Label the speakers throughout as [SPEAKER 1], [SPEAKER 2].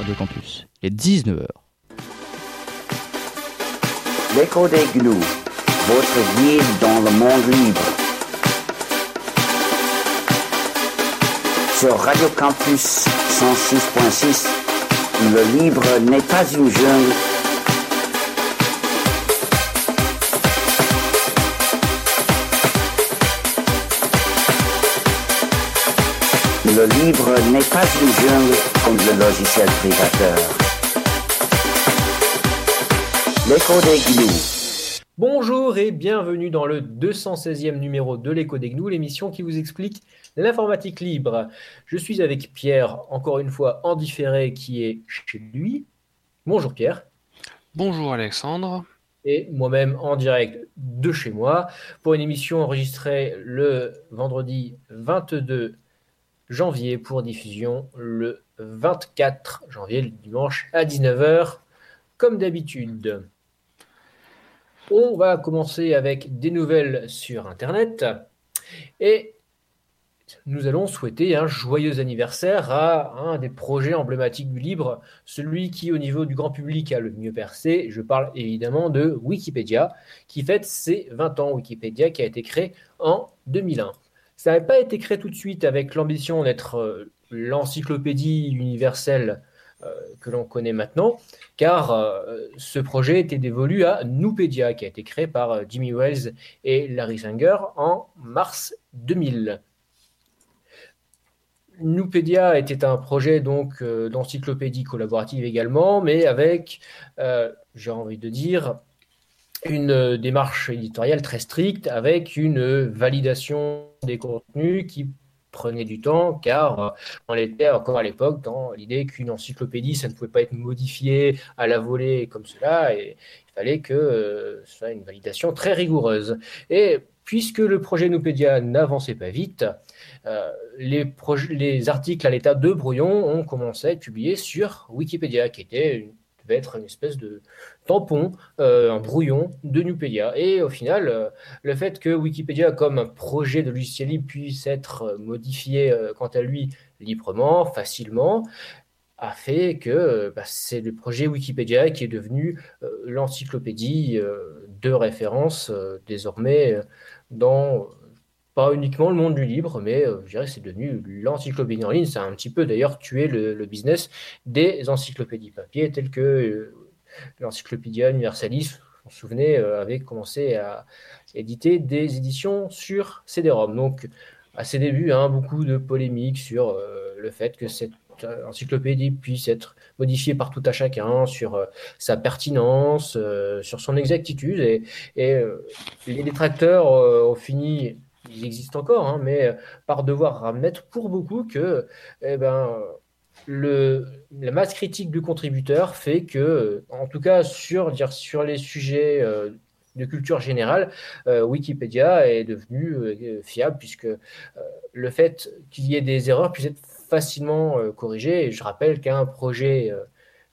[SPEAKER 1] Radio Campus. Il est 19h.
[SPEAKER 2] L'écho des gnous, votre guide dans le monde libre. Sur Radio Campus 106.6, le libre n'est pas une jungle. Le libre n'est pas une jungle comme le logiciel privateur. L'écho des gnous.
[SPEAKER 3] Bonjour et bienvenue dans le 216e numéro de l'écho des gnous, l'émission qui vous explique l'informatique libre. Je suis avec Pierre, encore une fois en différé, qui est chez lui. Bonjour Pierre.
[SPEAKER 4] Bonjour Alexandre.
[SPEAKER 3] Et moi-même en direct de chez moi pour une émission enregistrée le vendredi 22 janvier pour diffusion le 24 janvier, le dimanche à 19h, comme d'habitude. On va commencer avec des nouvelles sur Internet et nous allons souhaiter un joyeux anniversaire à un des projets emblématiques du libre, celui qui au niveau du grand public a le mieux percé. Je parle évidemment de Wikipédia, qui fête ses 20 ans. Wikipédia qui a été créé en 2001. Ça n'avait pas été créé tout de suite avec l'ambition d'être euh, l'encyclopédie universelle euh, que l'on connaît maintenant, car euh, ce projet était dévolu à Nupedia, qui a été créé par Jimmy Wells et Larry Sanger en mars 2000. Nupedia était un projet donc d'encyclopédie collaborative également, mais avec, j'ai envie de dire, une démarche éditoriale très stricte avec une validation des contenus qui prenait du temps car on était encore à l'époque dans l'idée qu'une encyclopédie ça ne pouvait pas être modifié à la volée comme cela et il fallait que ce soit une validation très rigoureuse. Et puisque le projet Nupedia n'avançait pas vite euh, les, les articles à l'état de brouillon ont commencé à être publiés sur Wikipédia qui était une devait être une espèce de tampon, euh, un brouillon de Nupedia. Et au final, euh, le fait que Wikipédia, comme un projet de logiciel libre, puisse être modifié euh, quant à lui librement, facilement, a fait que bah, c'est le projet Wikipédia qui est devenu l'encyclopédie de référence désormais dans pas uniquement le monde du libre, mais euh, je dirais que c'est devenu l'encyclopédie en ligne. Ça a un petit peu d'ailleurs tué le, business des encyclopédies papier, telles que euh, l'Encyclopédia Universalis, vous vous souvenez, euh, avait commencé à éditer des éditions sur CD-ROM. Donc, à ses débuts, hein, beaucoup de polémiques sur le fait que cette encyclopédie puisse être modifiée par tout à chacun, sur sa pertinence, sur son exactitude. Et les détracteurs ont fini ils existent encore, hein, mais par devoir admettre pour beaucoup que eh ben, le, la masse critique du contributeur fait que, en tout cas sur, dire, sur les sujets euh, de culture générale, euh, Wikipédia est devenu euh, fiable puisque le fait qu'il y ait des erreurs puisse être facilement corrigé. Je rappelle qu'un projet,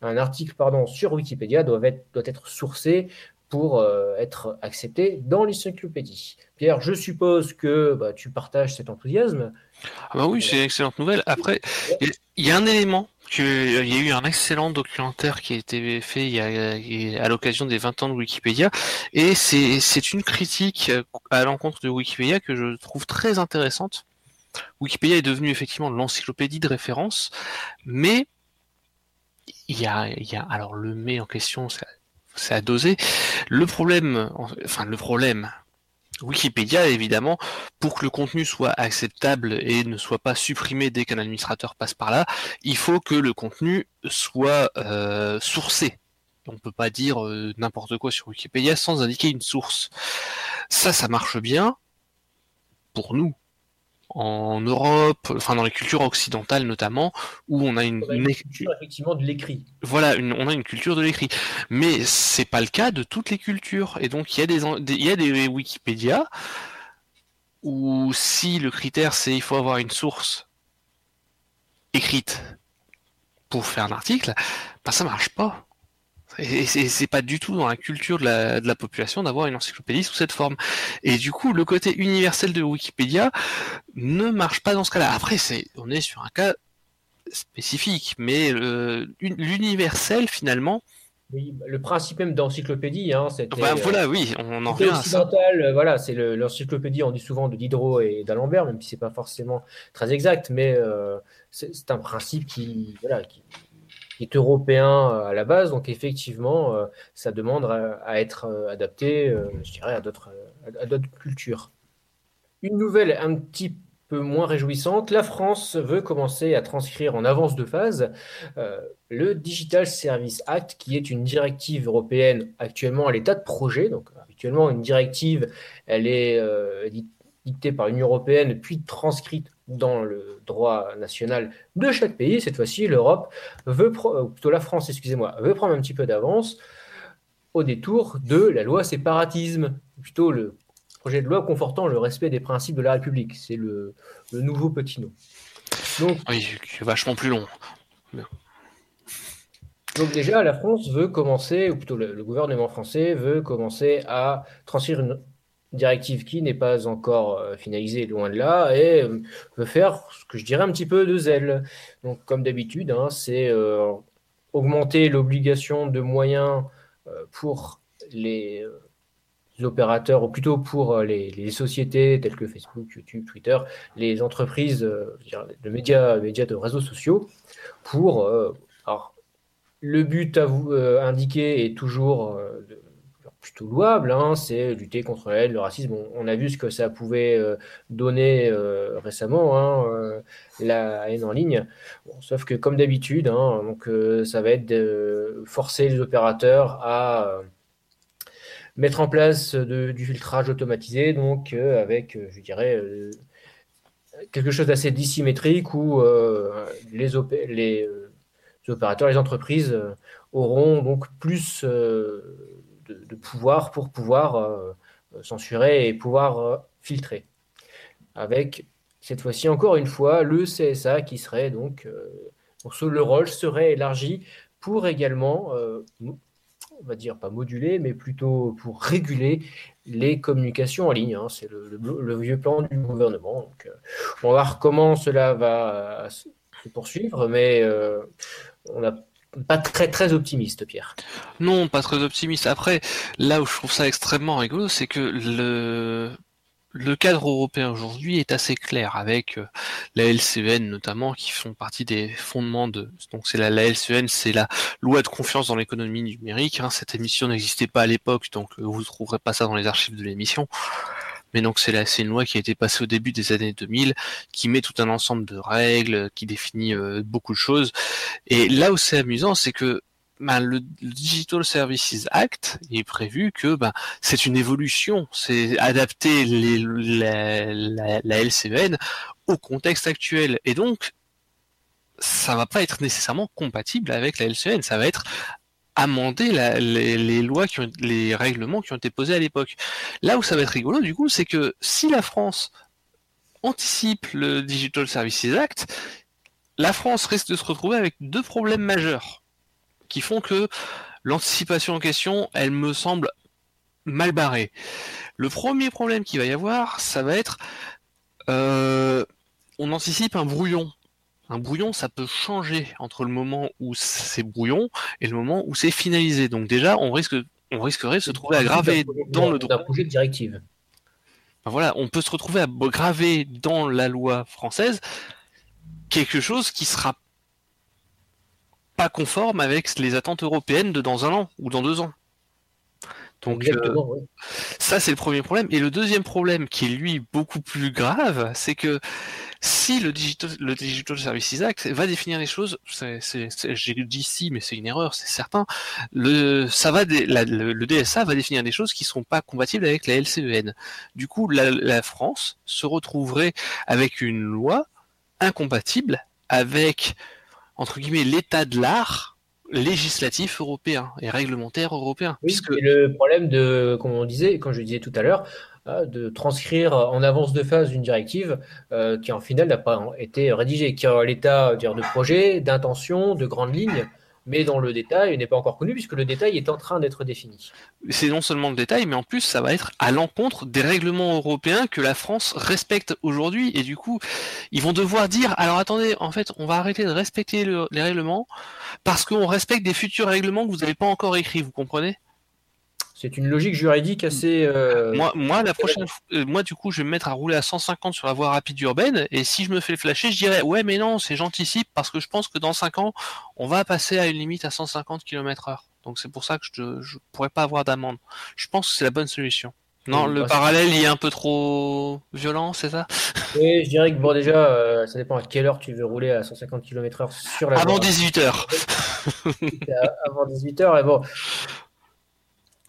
[SPEAKER 3] un article pardon, sur Wikipédia doit être, doit être sourcé pour être accepté dans l'encyclopédie. Pierre, je suppose que bah, tu partages cet enthousiasme.
[SPEAKER 4] Ah bah oui, c'est une excellente nouvelle. Après, il y a un élément, il y a eu un excellent documentaire qui a été fait il y a, à l'occasion des 20 ans de Wikipédia, et c'est une critique à l'encontre de Wikipédia que je trouve très intéressante. Wikipédia est devenu effectivement l'encyclopédie de référence, mais il y a, il y a alors le mais en question, c'est à doser. Le problème, enfin le problème, Wikipédia, évidemment, pour que le contenu soit acceptable et ne soit pas supprimé dès qu'un administrateur passe par là, il faut que le contenu soit euh, sourcé. On ne peut pas dire euh, n'importe quoi sur Wikipédia sans indiquer une source. Ça, ça marche bien pour nous, en Europe, enfin dans les cultures occidentales notamment, où on a une,
[SPEAKER 3] culture effectivement de l'écrit.
[SPEAKER 4] Voilà, on a une culture de l'écrit, mais c'est pas le cas de toutes les cultures. Et donc il y a des, il y a des Wikipédia où si le critère c'est il faut avoir une source écrite pour faire un article, ben ça marche pas. Et c'est pas du tout dans la culture de la, de la population d'avoir une encyclopédie sous cette forme. Et du coup, le côté universel de Wikipédia ne marche pas dans ce cas-là. Après, c'est, on est sur un cas spécifique, mais l'universel finalement.
[SPEAKER 3] Oui, le principe même d'encyclopédie, hein, c'était.
[SPEAKER 4] voilà, oui, on en revient.
[SPEAKER 3] Occidental, voilà, c'est l'encyclopédie. On dit souvent de Diderot et d'Alembert, même si c'est pas forcément très exact, mais c'est un principe qui, voilà, qui, est européen euh, à la base. Donc effectivement, euh, ça demande à, être euh, adapté, je dirais, à d'autres cultures. Une nouvelle un petit peu moins réjouissante, la France veut commencer à transcrire en avance de phase le Digital Service Act, qui est une directive européenne actuellement à l'état de projet. Donc actuellement, une directive, elle est dictée par l'Union européenne, puis transcrite dans le droit national de chaque pays. Cette fois-ci, l'Europe veut, euh, plutôt la France, excusez-moi, veut prendre un petit peu d'avance au détour de la loi séparatisme, plutôt le projet de loi confortant le respect des principes de la République. C'est le, nouveau petit nom.
[SPEAKER 4] Donc, oui, vachement plus long.
[SPEAKER 3] Donc déjà, la France veut commencer, ou plutôt le, le gouvernement français veut commencer à transcrire une directive qui n'est pas encore euh, finalisée, loin de là, et euh, veut faire ce que je dirais un petit peu de zèle. Donc, comme d'habitude, hein, c'est euh, augmenter l'obligation de moyens pour les opérateurs, ou plutôt pour les, sociétés telles que Facebook, YouTube, Twitter, les entreprises de médias, médias de réseaux sociaux, pour... alors, le but à vous indiquer est toujours de plutôt louable, hein, c'est lutter contre la haine, le racisme. On, a vu ce que ça pouvait euh, donner euh, récemment, hein, euh, la haine en ligne. sauf que comme d'habitude, hein, donc ça va être de forcer les opérateurs à mettre en place du filtrage automatisé, donc avec, je dirais, quelque chose d'assez dissymétrique où les, les, opérateurs, les entreprises auront donc plus de, pouvoir pour pouvoir euh, censurer et pouvoir euh, filtrer. Avec cette fois-ci encore une fois le CSA qui serait donc euh, le rôle serait élargi pour également on va dire pas moduler, mais plutôt pour réguler les communications en ligne. Hein. C'est le, vieux plan du gouvernement. Donc, on va voir comment cela va se poursuivre, mais on a pas très très optimiste, Pierre.
[SPEAKER 4] Non, pas très optimiste. Après, là où je trouve ça extrêmement rigolo, c'est que le le cadre européen aujourd'hui est assez clair avec euh, la LCN notamment qui font partie des fondements de donc c'est la, la LCN c'est la loi de confiance dans l'économie numérique hein. cette émission n'existait pas à l'époque donc euh, vous ne trouverez pas ça dans les archives de l'émission mais donc c'est une loi qui a été passée au début des années 2000, qui met tout un ensemble de règles, qui définit euh, beaucoup de choses. Et là où c'est amusant, c'est que ben, le Digital Services Act est prévu que ben, c'est une évolution, c'est adapter la, la, LCN au contexte actuel. Et donc, ça va pas être nécessairement compatible avec la LCN, ça va être amender les, lois, qui ont, les règlements qui ont été posés à l'époque. Là où ça va être rigolo, du coup, c'est que si la France anticipe le Digital Services Act, la France risque de se retrouver avec deux problèmes majeurs qui font que l'anticipation en question, elle me semble mal barrée. Le premier problème qu'il va y avoir, ça va être euh, on anticipe un brouillon un brouillon, ça peut changer entre le moment où c'est brouillon et le moment où c'est finalisé. Donc déjà, on risque, on risquerait de se trouver aggravé dans le droit.
[SPEAKER 3] projet de directive.
[SPEAKER 4] voilà, on peut se retrouver à graver dans la loi française quelque chose qui sera pas conforme avec les attentes européennes de dans un an ou dans deux ans. Donc euh, ça c'est le premier problème. Et le deuxième problème qui est lui beaucoup plus grave, c'est que si le Digital, le Digital Services Act va définir les choses, j'ai dit si, mais c'est une erreur, c'est certain. Le, ça va, le, DSA va définir des choses qui ne sont pas compatibles avec la LCEN. Du coup, la, la France se retrouverait avec une loi incompatible avec entre guillemets l'état de l'art législatif européen et réglementaire européen.
[SPEAKER 3] Oui, puisque... le problème de, comme on disait, quand je disais tout à l'heure, euh, de transcrire en avance de phase une directive euh, qui en final n'a pas été rédigée, qui a l'état de projet, d'intention, de grandes lignes, mais dont le détail n'est pas encore connu puisque le détail est en train d'être défini.
[SPEAKER 4] C'est non seulement le détail, mais en plus ça va être à l'encontre des règlements européens que la France respecte aujourd'hui et du coup ils vont devoir dire alors attendez en fait on va arrêter de respecter les règlements parce qu'on respecte des futurs règlements que vous n'avez pas encore écrits, vous comprenez?
[SPEAKER 3] C'est une logique juridique assez.
[SPEAKER 4] Euh, moi, moi, la prochaine, euh, moi, du coup, je vais me mettre à rouler à 150 sur la voie rapide urbaine, et si je me fais flasher, je dirais ouais, mais non, c'est j'anticipe parce que je pense que dans 5 ans, on va passer à une limite à 150 km/h. Donc c'est pour ça que je ne pourrais pas avoir d'amende. Je pense que c'est la bonne solution. Non, le parallèle il est un peu trop violent, c'est ça?
[SPEAKER 3] Oui, je dirais que bon déjà, euh, ça dépend à quelle heure tu veux rouler à 150 km/h sur la.
[SPEAKER 4] Avant 18 h
[SPEAKER 3] Avant 18 h et bon,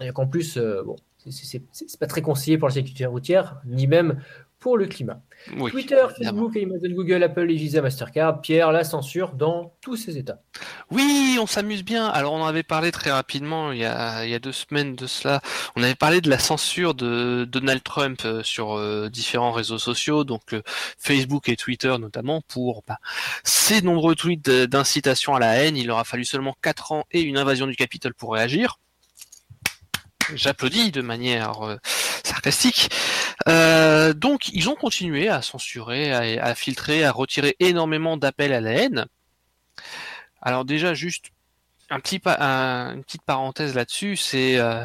[SPEAKER 3] et qu'en plus, euh, bon, c'est pas très conseillé pour la sécurité routière, ni même pour le climat. Twitter, Facebook, Amazon, Google, Apple et Visa, Mastercard, Pierre, la censure dans tous ces États.
[SPEAKER 4] Oui, on s'amuse bien. Alors on en avait parlé très rapidement il y, a, il y a deux semaines de cela. On avait parlé de la censure de Donald Trump euh, sur euh, différents réseaux sociaux, donc Facebook et Twitter notamment, pour bah, ces nombreux tweets d'incitation à la haine. Il aura fallu seulement 4 ans et une invasion du Capitole pour réagir j'applaudis de manière euh, sarcastique. Euh, donc ils ont continué à censurer, à, filtrer, à retirer énormément d'appels à la haine. Alors déjà juste un petit une petite parenthèse là-dessus, c'est euh,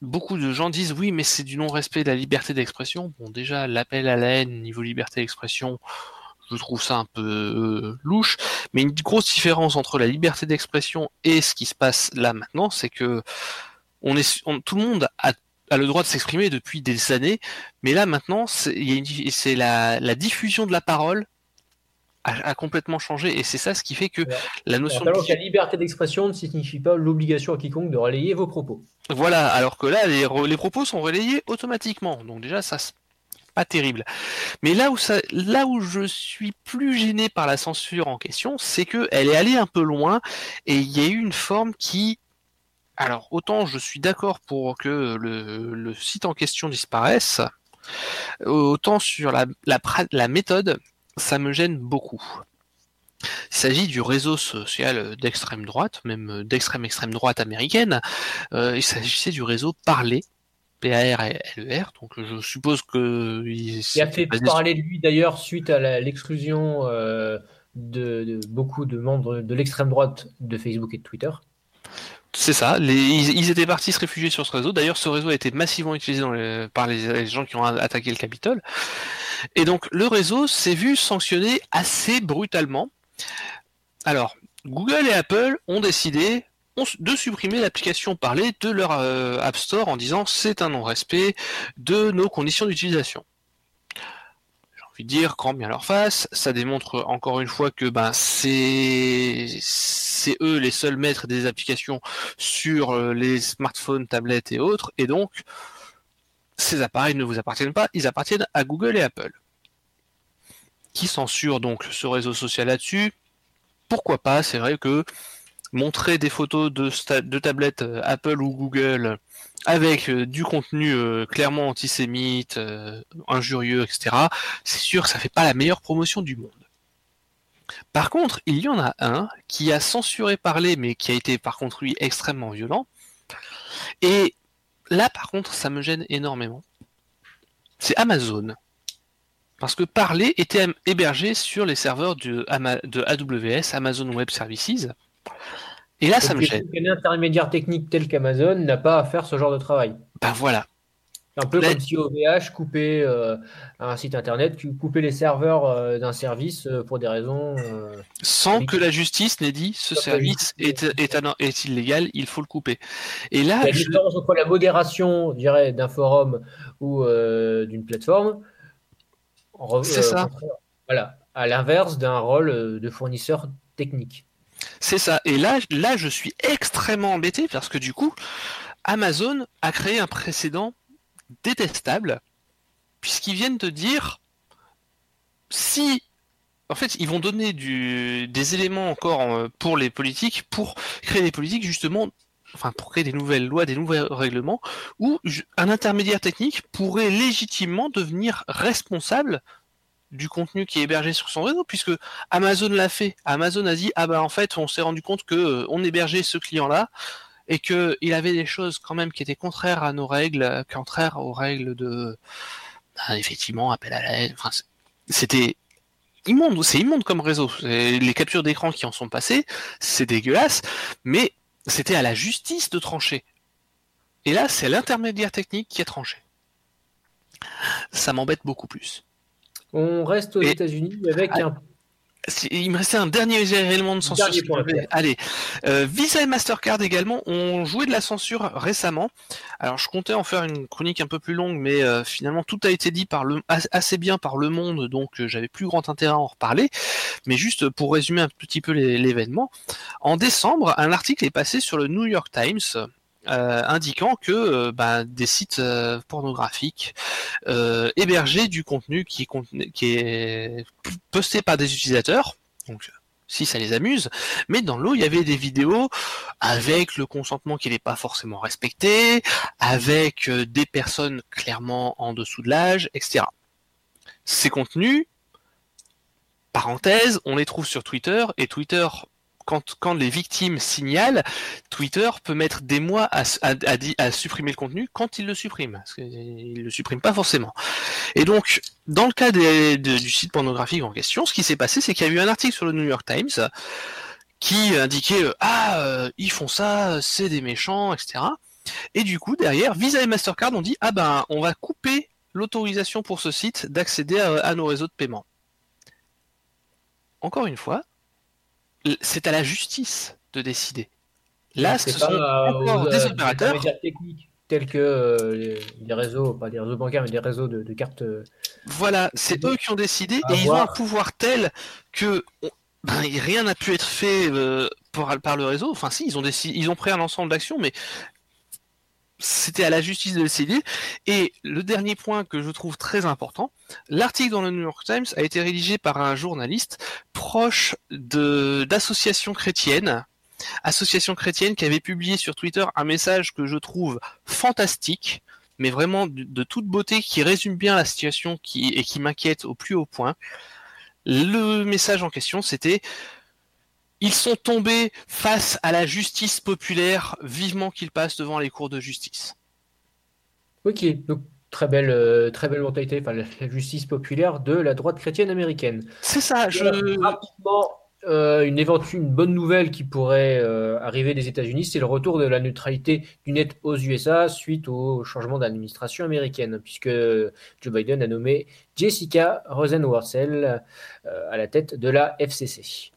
[SPEAKER 4] beaucoup de gens disent oui mais c'est du non-respect de la liberté d'expression. Bon déjà l'appel à la haine niveau liberté d'expression, je trouve ça un peu louche, mais une grosse différence entre la liberté d'expression et ce qui se passe là maintenant, c'est que on est, tout le monde a, le droit de s'exprimer depuis des années, mais là maintenant, c'est la, diffusion de la parole a, complètement changé, et c'est ça ce qui fait que la notion
[SPEAKER 3] de la liberté d'expression ne signifie pas l'obligation à quiconque de relayer vos propos.
[SPEAKER 4] Voilà, alors que là, les, propos sont relayés automatiquement, donc déjà ça pas terrible. Mais là où ça, là où je suis plus gêné par la censure en question, c'est que elle est allée un peu loin et il y a eu une forme qui alors, autant je suis d'accord pour que le, site en question disparaisse, autant sur la, la, méthode, ça me gêne beaucoup. Il s'agit du réseau social d'extrême droite, même d'extrême extrême droite américaine. Euh, il s'agissait du réseau Parler, P-A-R-L-E-R. E donc je suppose que.
[SPEAKER 3] Il, a fait parler de lui d'ailleurs suite à l'exclusion euh, de, beaucoup de membres de l'extrême droite de Facebook et de Twitter.
[SPEAKER 4] C'est ça. ils, étaient partis se réfugier sur ce réseau. D'ailleurs, ce réseau a été massivement utilisé par les, gens qui ont attaqué le Capitole. Et donc, le réseau s'est vu sanctionné assez brutalement. Alors, Google et Apple ont décidé de supprimer l'application parler de leur euh, App Store en disant c'est un non-respect de nos conditions d'utilisation dire, grand bien leur face. Ça démontre encore une fois que ben c'est c'est eux les seuls maîtres des applications sur euh, les smartphones, tablettes et autres, et donc ces appareils ne vous appartiennent pas, ils appartiennent à Google et Apple. Qui censure donc ce réseau social là-dessus? Pourquoi pas? C'est vrai que montrer des photos de, tablettes euh, Apple ou Google avec euh, du contenu euh, clairement antisémite, injurieux, etc., c'est sûr que ça fait pas la meilleure promotion du monde. Par contre, il y en a un qui a censuré parler, mais qui a été par contre lui extrêmement violent. Et là, par contre, ça me gêne énormément. C'est Amazon. Parce que parler était hébergé sur les serveurs de AWS, Amazon Web Services. Et là, ça me gêne.
[SPEAKER 3] Un intermédiaire technique tel qu'Amazon n'a pas à faire ce genre de travail.
[SPEAKER 4] Ben voilà.
[SPEAKER 3] Un peu comme si OVH coupait euh, un site internet, coupait les serveurs euh, d'un service euh, pour des raisons.
[SPEAKER 4] Sans que la justice n'ait dit ce service est, est, illégal, il faut le couper. Et là,
[SPEAKER 3] la différence entre la modération, dirais, d'un forum ou d'une plateforme.
[SPEAKER 4] C'est ça.
[SPEAKER 3] Voilà, à l'inverse d'un rôle de fournisseur technique.
[SPEAKER 4] C'est ça. Et là, je suis extrêmement embêté parce que du coup, Amazon a créé un précédent détestable puisqu'ils viennent de dire si en fait, ils vont donner des éléments encore euh, pour les politiques, pour créer des politiques justement, enfin pour créer des nouvelles lois, des nouveaux règlements, où un intermédiaire technique pourrait légitimement devenir responsable du contenu qui est hébergé sur son réseau, puisque Amazon l'a fait. Amazon a dit ah bah en fait on s'est rendu compte que euh, on hébergeait ce client-là et que il avait des choses quand même qui étaient contraires à nos règles, contraires aux règles de bah, effectivement appel à l'aide. Enfin, c'était immonde, c'est immonde comme réseau. Les captures d'écran qui en sont passées, c'est dégueulasse, mais c'était à la justice de trancher. Et là, c'est l'intermédiaire technique qui a tranché. Ça m'embête beaucoup plus.
[SPEAKER 3] On reste aux États-Unis avec ah, un.
[SPEAKER 4] Il me restait un dernier élément de censure. Allez, euh, Visa et Mastercard également ont joué de la censure récemment. Alors je comptais en faire une chronique un peu plus longue, mais euh, finalement tout a été dit par le, assez bien par Le Monde, donc euh, j'avais plus grand intérêt à en reparler. Mais juste pour résumer un petit peu l'événement, en décembre, un article est passé sur le New York Times euh, indiquant que euh, bah, des sites euh, pornographiques hébergeaient du contenu qui, qui est posté par des utilisateurs, donc si ça les amuse, mais dans l'eau il y avait des vidéos avec le consentement qui n'est pas forcément respecté, avec des personnes clairement en dessous de l'âge, etc. Ces contenus, parenthèse, on les trouve sur Twitter et Twitter quand, les victimes signalent, Twitter peut mettre des mois à, supprimer le contenu quand il le supprime. Parce qu'il le supprime pas forcément. Et donc, dans le cas du site pornographique en question, ce qui s'est passé, c'est qu'il y a eu un article sur le New York Times qui indiquait euh, ah euh, ils font ça, c'est des méchants, etc. Et du coup derrière, Visa et Mastercard ont dit ah ben on va couper l'autorisation pour ce site d'accéder à nos réseaux de paiement. Encore une fois, c'est à la justice de décider. Là, ce sont encore des opérateurs
[SPEAKER 3] techniques tels que euh, les réseaux, pas des réseaux bancaires, mais des réseaux de, cartes. Euh,
[SPEAKER 4] voilà, c'est eux qui ont décidé et ils ont un pouvoir tel que ben, rien n'a pu être fait euh, par, le réseau. Enfin, si, ils ont, décidé, ils ont pris un ensemble d'actions, mais c'était à la justice de décider. Et le dernier point que je trouve très important, l'article dans le New York Times a été rédigé par un journaliste proche d'associations chrétiennes, association chrétienne qui avait publié sur Twitter un message que je trouve fantastique, mais vraiment de, toute beauté, qui résume bien la situation et qui m'inquiète au plus haut point. Le message en question, c'était ils sont tombés face à la justice populaire, vivement qu'ils passent devant les cours de justice.
[SPEAKER 3] Ok, très belle, euh, très belle mentalité, enfin, la, justice populaire de la droite chrétienne américaine.
[SPEAKER 4] C'est ça. Je...
[SPEAKER 3] rapidement, euh, une, une bonne nouvelle qui pourrait euh, arriver des États-Unis, c'est le retour de la neutralité du net aux USA suite au changement d'administration américaine, puisque Joe Biden a nommé Jessica Rosenworcel à la tête de la FCC.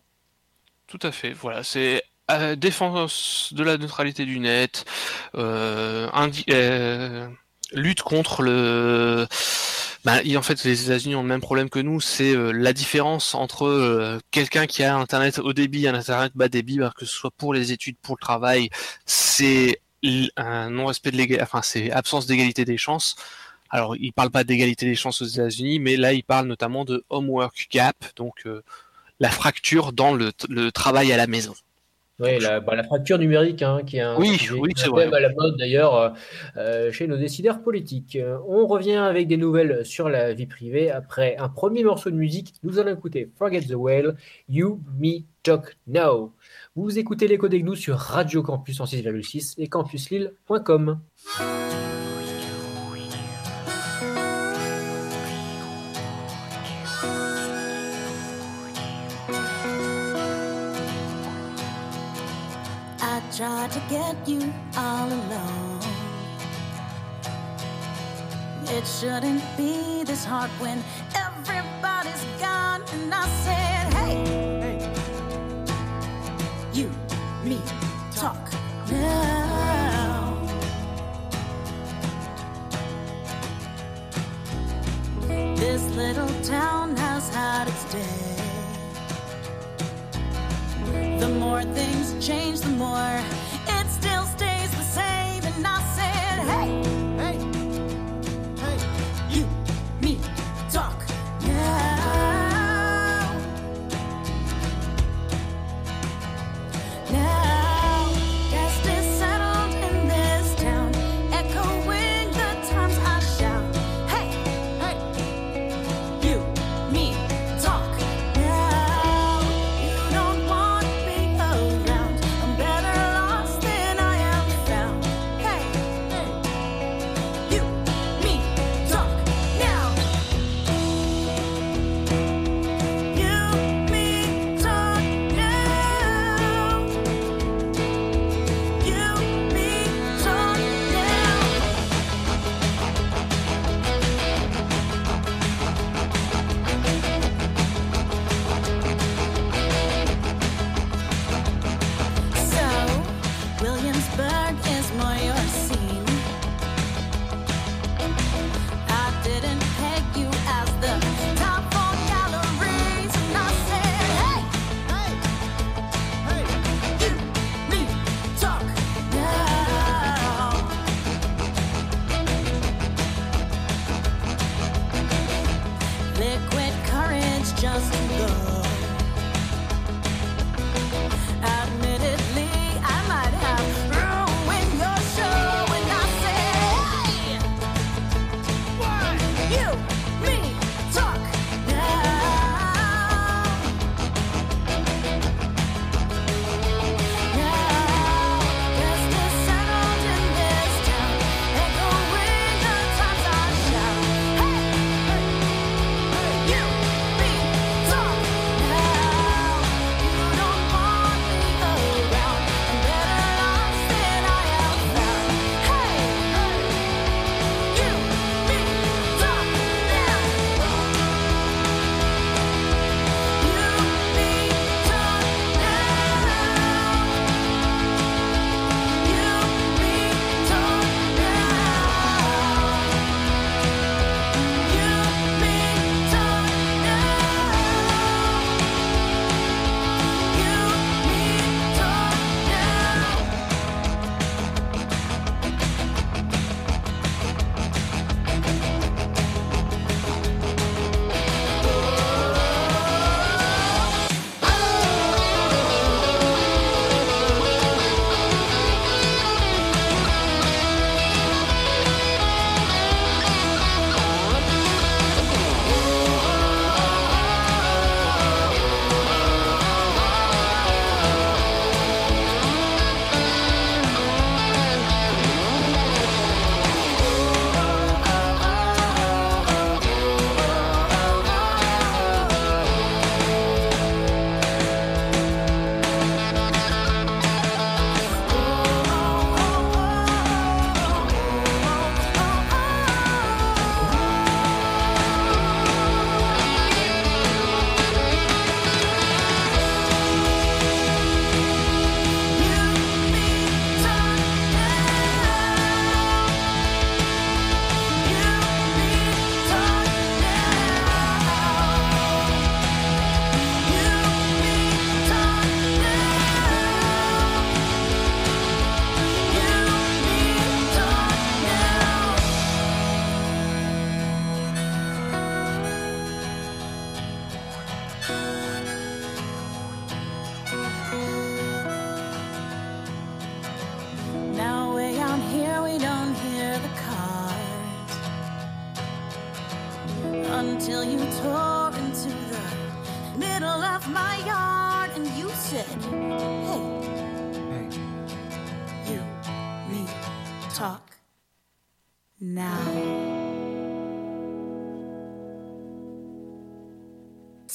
[SPEAKER 4] Tout à fait. Voilà, c'est euh, défense de la neutralité du net, euh, euh, lutte contre le. Bah, en fait, les États-Unis ont le même problème que nous, c'est la différence entre quelqu'un qui a Internet haut débit et un Internet bas débit, bah, que ce soit pour les études, pour le travail, c'est un non-respect de l'égalité, enfin c'est absence d'égalité des chances. Alors, il parle pas d'égalité des chances aux États-Unis, mais là, il parle notamment de homework gap, donc la fracture dans le, travail à la maison.
[SPEAKER 3] Oui, bah, la, fracture numérique, hein, qui est un
[SPEAKER 4] oui, oui, à
[SPEAKER 3] la mode d'ailleurs euh, euh, chez nos décideurs politiques. On revient avec des nouvelles sur la vie privée. Après un premier morceau de musique, nous allons écouter Forget the Whale, You, Me, Talk Now. Vous écoutez l'écho des sur Radio Campus en 6,6 et campuslille.com. tried to get you all alone. It shouldn't be this hard when everybody's gone. And I said, hey, hey. you, me, talk now. This little town has had its day. Change, the more
[SPEAKER 5] just go.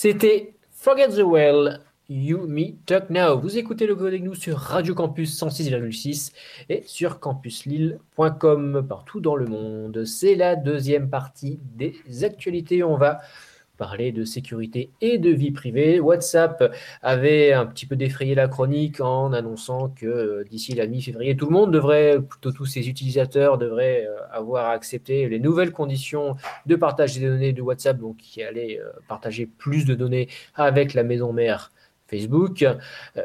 [SPEAKER 3] C'était Forget the Well, You Me Talk Now. Vous écoutez le Code nous sur Radio Campus 106,6 et sur campuslille.com partout dans le monde. C'est la deuxième partie des actualités. On va parler de sécurité et de vie privée. WhatsApp avait un petit peu défrayé la chronique en annonçant que euh, d'ici la mi-février, tout le monde devrait, plutôt tous ses utilisateurs devraient euh, avoir accepté les nouvelles conditions de partage des données de WhatsApp, donc qui allaient euh, partager plus de données avec la maison mère Facebook. Euh,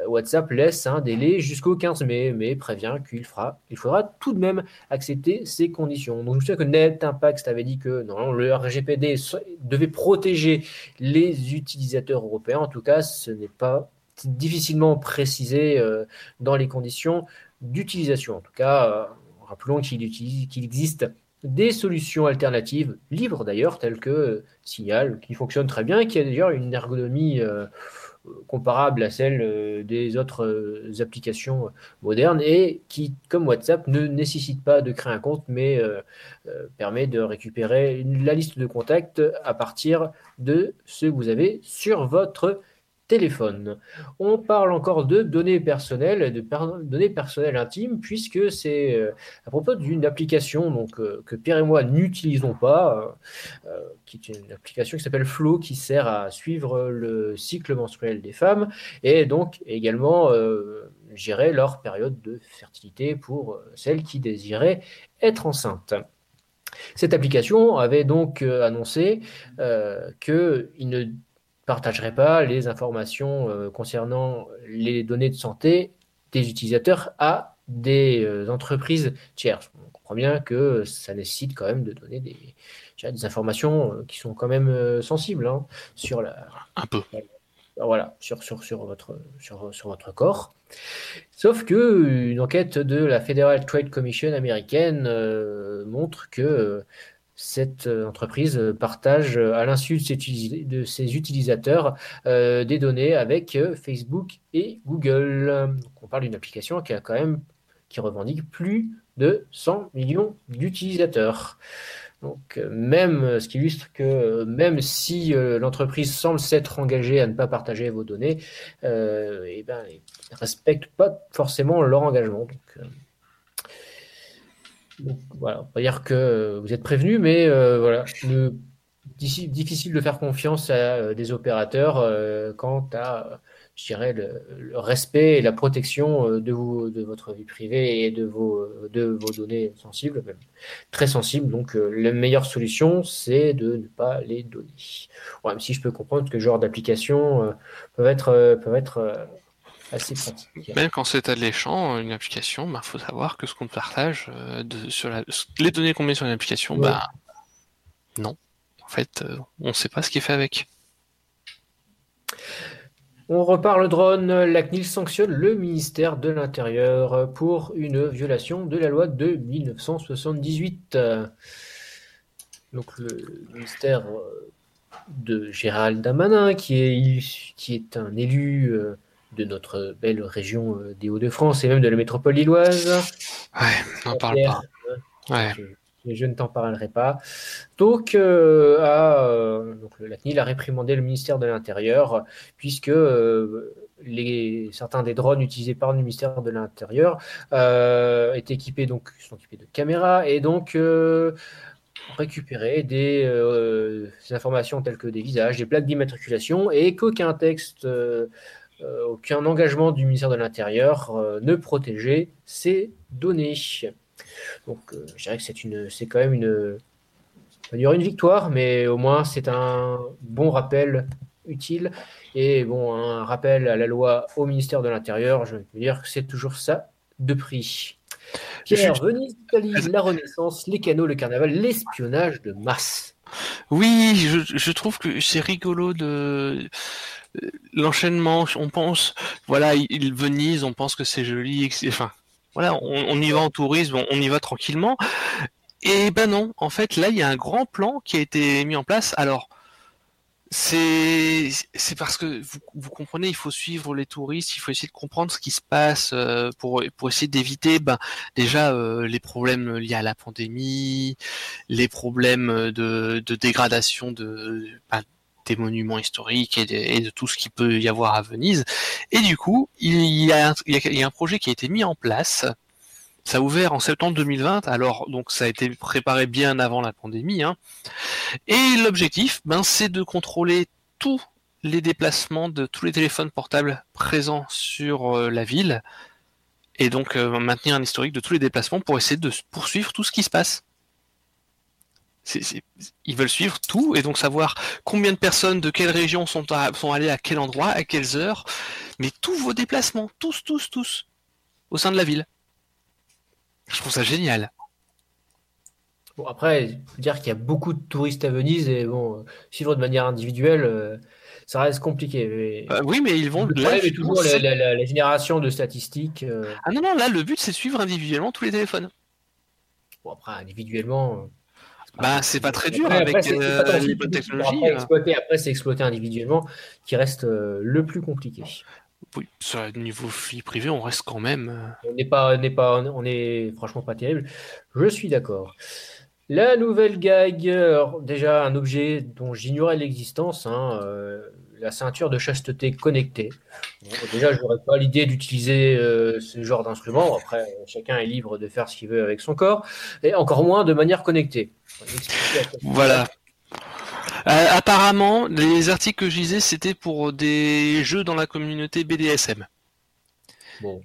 [SPEAKER 3] WhatsApp laisse un délai jusqu'au 15 mai, mais prévient qu'il il faudra tout de même accepter ces conditions. Donc je souviens que Net Impact avait dit que non, le RGPD devait protéger les utilisateurs européens. En tout cas, ce n'est pas difficilement précisé euh, dans les conditions d'utilisation. En tout cas, euh, rappelons qu'il existe des solutions alternatives, libres d'ailleurs, telles que Signal, qui fonctionne très bien, qui a d'ailleurs une ergonomie comparable à celle euh, des autres euh, applications modernes et qui, comme WhatsApp, ne nécessite pas de créer un compte, mais euh, euh, permet de récupérer la liste de contacts à partir de ce que vous avez sur votre téléphone. On parle encore de données personnelles, de données personnelles intimes, puisque c'est euh, à propos d'une application euh, que Pierre et moi n'utilisons pas, euh, qui est une application qui s'appelle Flow, qui sert à suivre le cycle menstruel des femmes et donc également gérer leur période de fertilité pour celles qui désiraient être enceintes. Cette application avait donc annoncé qu'il ne partagerait pas les informations euh, concernant les données de santé des utilisateurs à des euh, entreprises tierces. On comprend bien que ça nécessite quand même de donner des, des informations euh, qui sont quand même sensibles hein, sur la,
[SPEAKER 4] Un peu.
[SPEAKER 3] voilà, sur, sur, sur, votre, sur, sur votre corps. Sauf que une enquête de la Federal Trade Commission américaine montre que cette euh, entreprise euh, partage euh, à l'insu de ses, utilisateurs des données avec Facebook et Google. On parle d'une application qui a quand même qui revendique plus de 100 millions d'utilisateurs. Donc, même, ce qui illustre que même si l'entreprise semble s'être engagée à ne pas partager vos données, euh, eh ben, ils ne respectent pas forcément leur engagement. Voilà, on va dire que euh, vous êtes prévenus, mais euh, voilà, difficile de faire confiance à euh, des opérateurs quant à, je dirais, le, respect et la protection de, vous, de votre vie privée et de vos, de vos données sensibles, même très sensibles. Donc, la meilleure solution, c'est de ne pas les donner. Bon, même si je peux comprendre que ce genre d'applications peuvent être, peuvent être assez.
[SPEAKER 4] Même quand c'est alléchant, une application, il faut savoir que ce qu'on partage, euh, de, sur la- les données qu'on met sur une application,
[SPEAKER 3] Ouais.
[SPEAKER 4] bah non. En fait, euh, on ne sait pas ce qui est fait avec.
[SPEAKER 3] On repart le drone. La CNIL sanctionne le ministère de l'Intérieur pour une violation de la loi de 1978. Euh, Donc le ministère euh, de Gérald Damanin, qui est, qui est un élu euh, de notre belle région euh, des Hauts-de-France et même de la métropole lilloise.
[SPEAKER 4] Ouais, n'en parle pas. Ouais.
[SPEAKER 3] je, ne t'en parlerai pas. Donc, euh, a, euh, donc la CNIL a réprimandé le ministère de l'Intérieur, puisque euh, les, certains des drones utilisés par le ministère de l'Intérieur euh, étaient équipés, donc, sont équipés de caméras, et donc récupérer des, euh, des informations telles que des visages, des plaques d'immatriculation, et qu'aucun texte, euh, aucun engagement du ministère de l'Intérieur euh, ne protégeait ces données. Donc, euh, je dirais que c'est une, c'est quand même une, dire une victoire, mais au moins c'est un bon rappel utile et bon un rappel à la loi au ministère de l'Intérieur. Je veux dire que c'est toujours ça de prix. Pierre, Venise, Italie, la Renaissance, les canaux, le carnaval, l'espionnage de masse.
[SPEAKER 4] Oui, je, trouve que c'est rigolo de euh, l'enchaînement. On pense, voilà, il- Venise, on pense que c'est joli, enfin, voilà, on, on y va en tourisme, on, on y va tranquillement. Et ben non, en fait, là, il y a un grand plan qui a été mis en place. Alors, C'est parce que vous, vous comprenez, il faut suivre les touristes, il faut essayer de comprendre ce qui se passe euh, pour pour essayer d'éviter ben déjà euh, les problèmes liés à la pandémie, les problèmes de, de dégradation de ben, des monuments historiques et de, tout ce qui peut y avoir à Venise. Et du coup, il y a, il y a un projet qui a été mis en place. Ça a ouvert en septembre 2020, alors donc ça a été préparé bien avant la pandémie. Hein. Et l'objectif, ben, c'est de contrôler tous les déplacements de tous les téléphones portables présents sur euh, la ville, et donc euh, maintenir un historique de tous les déplacements pour essayer de poursuivre tout ce qui se passe. Ils veulent suivre tout et donc savoir combien de personnes de quelle région sont, sont allées à quel endroit, à quelles heures, mais tous vos déplacements, tous, tous, tous, au sein de la ville. Je trouve ça génial.
[SPEAKER 3] Bon, après, il faut dire qu'il y a beaucoup de touristes à Venise et bon, euh, suivre de manière individuelle, euh, ça reste compliqué. mais-
[SPEAKER 4] Euh, oui, mais ils vont.
[SPEAKER 3] le problème est
[SPEAKER 4] justement,
[SPEAKER 3] toujours la, la- génération de statistiques. euh,
[SPEAKER 4] Ah non, non, là, le but, c'est de suivre individuellement tous les téléphones.
[SPEAKER 3] bon, après, individuellement.
[SPEAKER 4] Bah, c'est pas très dur
[SPEAKER 3] Après,
[SPEAKER 4] avec
[SPEAKER 3] après,
[SPEAKER 4] euh,
[SPEAKER 3] pas
[SPEAKER 4] les bonnes technologies. hein.
[SPEAKER 3] exploiter, après, c'est exploiter individuellement qui reste euh, le plus compliqué.
[SPEAKER 4] Oui, le niveau vie privée, on reste quand même. euh,
[SPEAKER 3] On n'est pas, n'est pas, on est franchement pas terrible. Je suis d'accord. La nouvelle gag, alors, déjà un objet dont j'ignorais l'existence, hein, euh, la ceinture de chasteté connectée. Déjà, je n'aurais pas l'idée d'utiliser euh, ce genre d'instrument. Après, chacun est libre de faire ce qu'il veut avec son corps, et encore moins de manière connectée. Ça
[SPEAKER 4] Voilà. Euh, apparemment, les articles que je lisais, c'était pour des jeux dans la communauté BDSM.
[SPEAKER 3] Bon.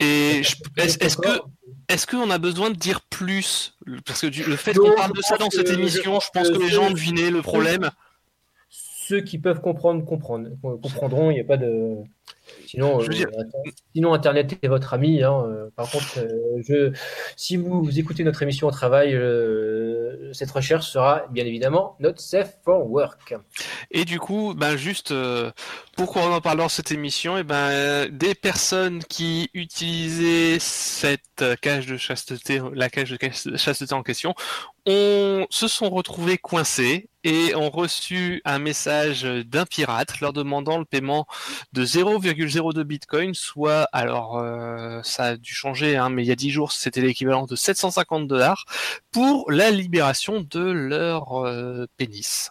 [SPEAKER 4] Et est-ce que est-ce qu'on a besoin de dire plus Parce que du- le fait qu'on parle de ça dans cette émission, je pense
[SPEAKER 3] que
[SPEAKER 4] les gens devinaient le problème.
[SPEAKER 3] Ceux qui peuvent comprendre, comprendre, comprendront. Il n'y a pas de. Sinon,
[SPEAKER 4] dire-
[SPEAKER 3] euh, sinon Internet est votre ami. hein, euh, Par contre, euh, je, si vous, vous écoutez notre émission au travail, euh, cette recherche sera bien évidemment not safe for work.
[SPEAKER 4] Et du coup, ben juste pourquoi on en parle dans cette émission, et ben euh, des personnes qui utilisaient cette cage de chasteté, la cage de chasteté en question, ont, se sont retrouvés coincés et ont reçu un message d'un pirate leur demandant le paiement de 0,02 bitcoin, soit alors euh, ça a dû changer, hein, mais il y a 10 jours c'était l'équivalent de 750 dollars pour la libération de leur euh, pénis.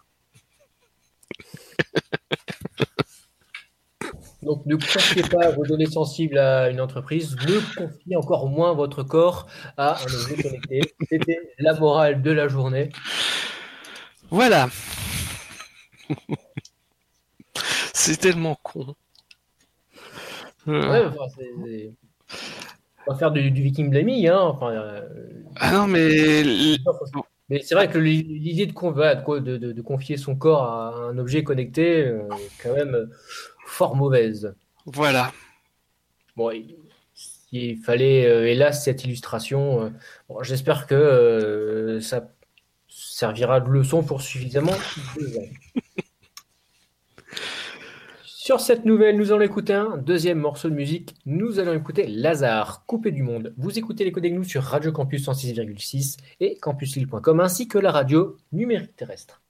[SPEAKER 3] Donc, ne confiez pas vos données sensibles à une entreprise. Ne confiez encore moins votre corps à un objet connecté. C'était la morale de la journée.
[SPEAKER 4] Voilà. C'est tellement con. Euh,
[SPEAKER 3] Ouais, enfin, c'est- c'est- On va faire du, du viking blaming, hein. Enfin, euh,
[SPEAKER 4] Ah non, mais
[SPEAKER 3] Mais c'est vrai que l'i- l'idée de, de, de- confier son corps à un objet connecté euh, est quand même fort mauvaise.
[SPEAKER 4] voilà.
[SPEAKER 3] Bon, il, il fallait, euh, hélas, cette illustration. euh, bon, J'espère que euh, ça servira de leçon pour suffisamment. Sur cette nouvelle, nous allons écouter un deuxième morceau de musique. Nous allons écouter Lazare, coupé du monde. Vous écoutez les Codex Nous sur Radio Campus 106,6 et campuslille.com ainsi que la radio numérique terrestre.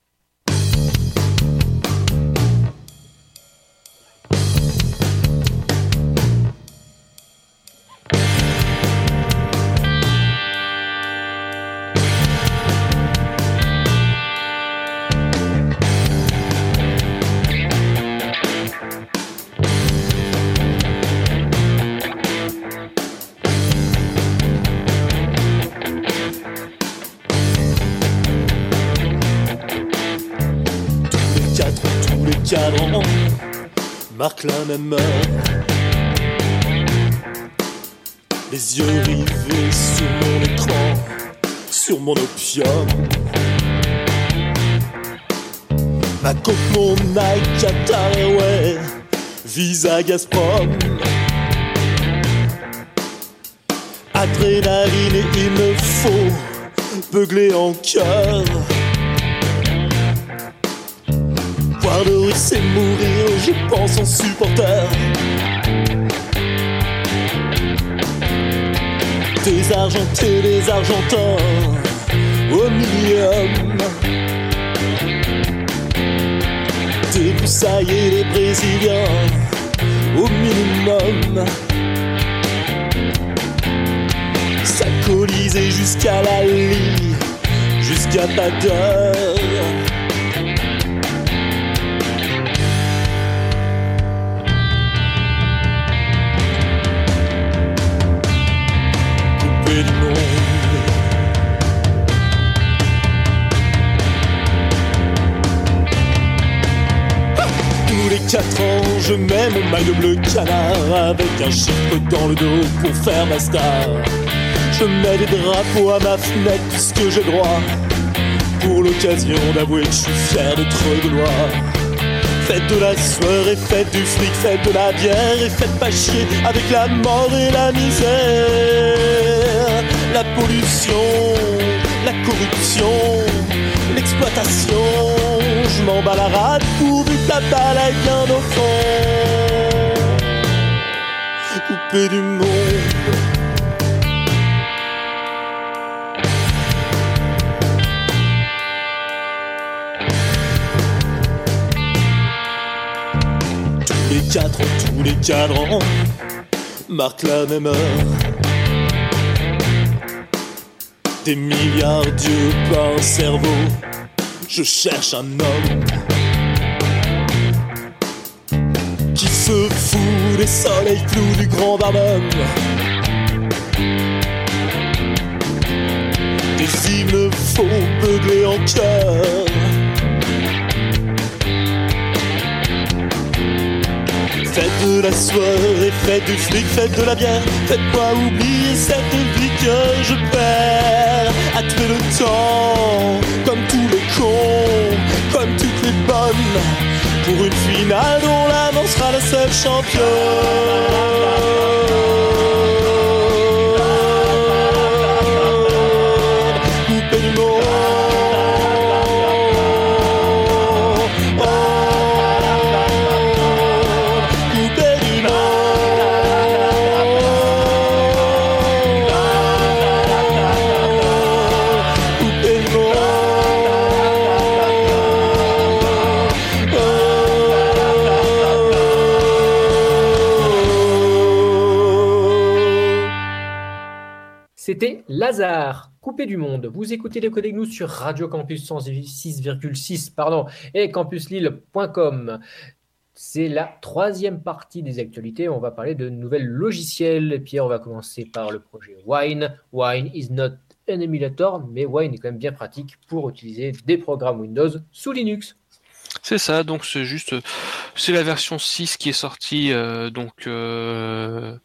[SPEAKER 6] Marquent la même heure. Les yeux rivés sur mon écran, sur mon opium. Ma coque, mon Nike, Qatar Airways, Visa Gazprom. Adrénaline et il me faut beugler en cœur. Voir le riz, c'est mourir, j'y pense en supporter. Des argentés, des argentins, au millium. débroussailler les Brésiliens au minimum. S'alcooliser jusqu'à la lie, jusqu'à pas d'heure. 4 ans, je mets mon maillot bleu canard avec un chiffre dans le dos pour faire ma star. Je mets des drapeaux à ma fenêtre puisque j'ai droit pour l'occasion d'avouer que je suis fier d'être gaulois. Faites de la sueur et faites du fric, faites de la bière et faites pas chier avec la mort et la misère. La pollution, la corruption, l'exploitation, je m'en bats la rade pour la balle aille bien au fond. Coupé du monde. Tous les quatre tous les cadrans marquent la même heure. Des milliards d'yeux, un cerveau. Je cherche un homme se fout des soleils flous du grand barnum. Des hymnes faux beuglés en cœur. Faites de la soirée, faites du fric, faites de la bière, faites-moi oublier cette vie que je perds. À tuer le temps, comme tous les cons, comme toutes les bonnes, pour une finale dont l'avant sera le seul champion. Coupé du monde.
[SPEAKER 3] Vous écoutez les Codex Nous sur Radio Campus 106,6 pardon, et campuslille.com. C'est la troisième partie des actualités. On va parler de nouvelles logiciels. Pierre, on va commencer par le projet Wine. Wine is not an emulator, mais Wine est quand même bien pratique pour utiliser des programmes Windows sous Linux.
[SPEAKER 4] C'est ça, donc c'est juste, c'est la version 6 qui est sortie, euh, donc euh,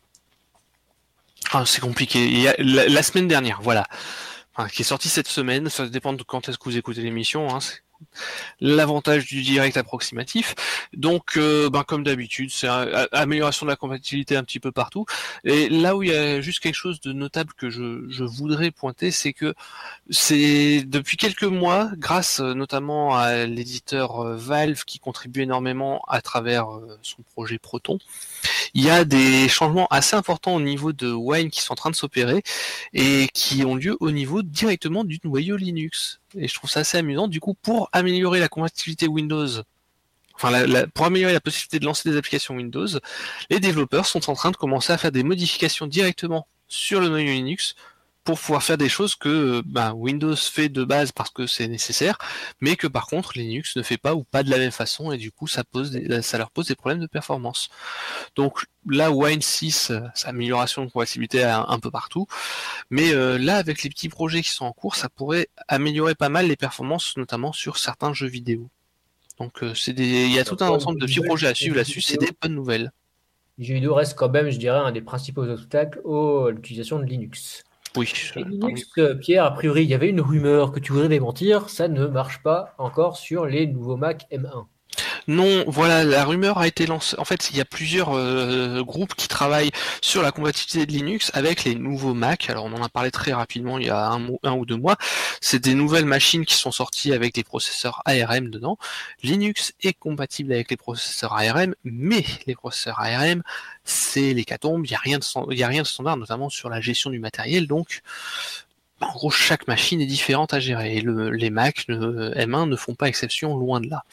[SPEAKER 4] ah, c'est compliqué. La, semaine dernière, voilà, Enfin, qui est sortie cette semaine. Ça dépend de quand est-ce que vous écoutez l'émission. Hein. L'avantage du direct approximatif. Donc, euh, ben, comme d'habitude, c'est amélioration de la compatibilité un petit peu partout. Et là où il y a juste quelque chose de notable que je, voudrais pointer, c'est que c'est depuis quelques mois, grâce euh, notamment à l'éditeur euh, Valve qui contribue énormément à travers son projet Proton, il y a des changements assez importants au niveau de Wine qui sont en train de s'opérer et qui ont lieu au niveau directement du noyau Linux. Et je trouve ça assez amusant. Du coup, pour améliorer la compatibilité Windows, enfin, pour améliorer la possibilité de lancer des applications Windows, les développeurs sont en train de commencer à faire des modifications directement sur le noyau Linux pour pouvoir faire des choses que ben, Windows fait de base parce que c'est nécessaire, mais que par contre Linux ne fait pas ou pas de la même façon et du coup ça pose des- ça leur pose des problèmes de performance. Donc là Wine 6, euh, c'est amélioration de compatibilité un, un peu partout, mais euh, là avec les petits projets qui sont en cours, ça pourrait améliorer pas mal les performances, notamment sur certains jeux vidéo. Donc euh, c'est des, il y a tout un ensemble de petits projets à suivre là-dessus, c'est des bonnes nouvelles.
[SPEAKER 3] Les jeux vidéo restent quand même, je dirais, un des principaux obstacles à l'utilisation de Linux.
[SPEAKER 4] Oui.
[SPEAKER 3] Linux, euh, Pierre, a priori, il y avait une rumeur que tu voudrais démentir, ça ne marche pas encore sur les nouveaux Mac M1.
[SPEAKER 4] Non, voilà, la rumeur a été lancée. En fait, il y a plusieurs euh, groupes qui travaillent sur la compatibilité de Linux avec les nouveaux Mac. Alors, on en a parlé très rapidement il y a un, ou deux mois. C'est des nouvelles machines qui sont sorties avec des processeurs ARM dedans. Linux est compatible avec les processeurs ARM, mais les processeurs ARM, c'est l'hécatombe. Il n'y a rien de a rien de standard, notamment sur la gestion du matériel. Donc, en gros, chaque machine est différente à gérer. Les Mac ne- M1 ne font pas exception, loin de là.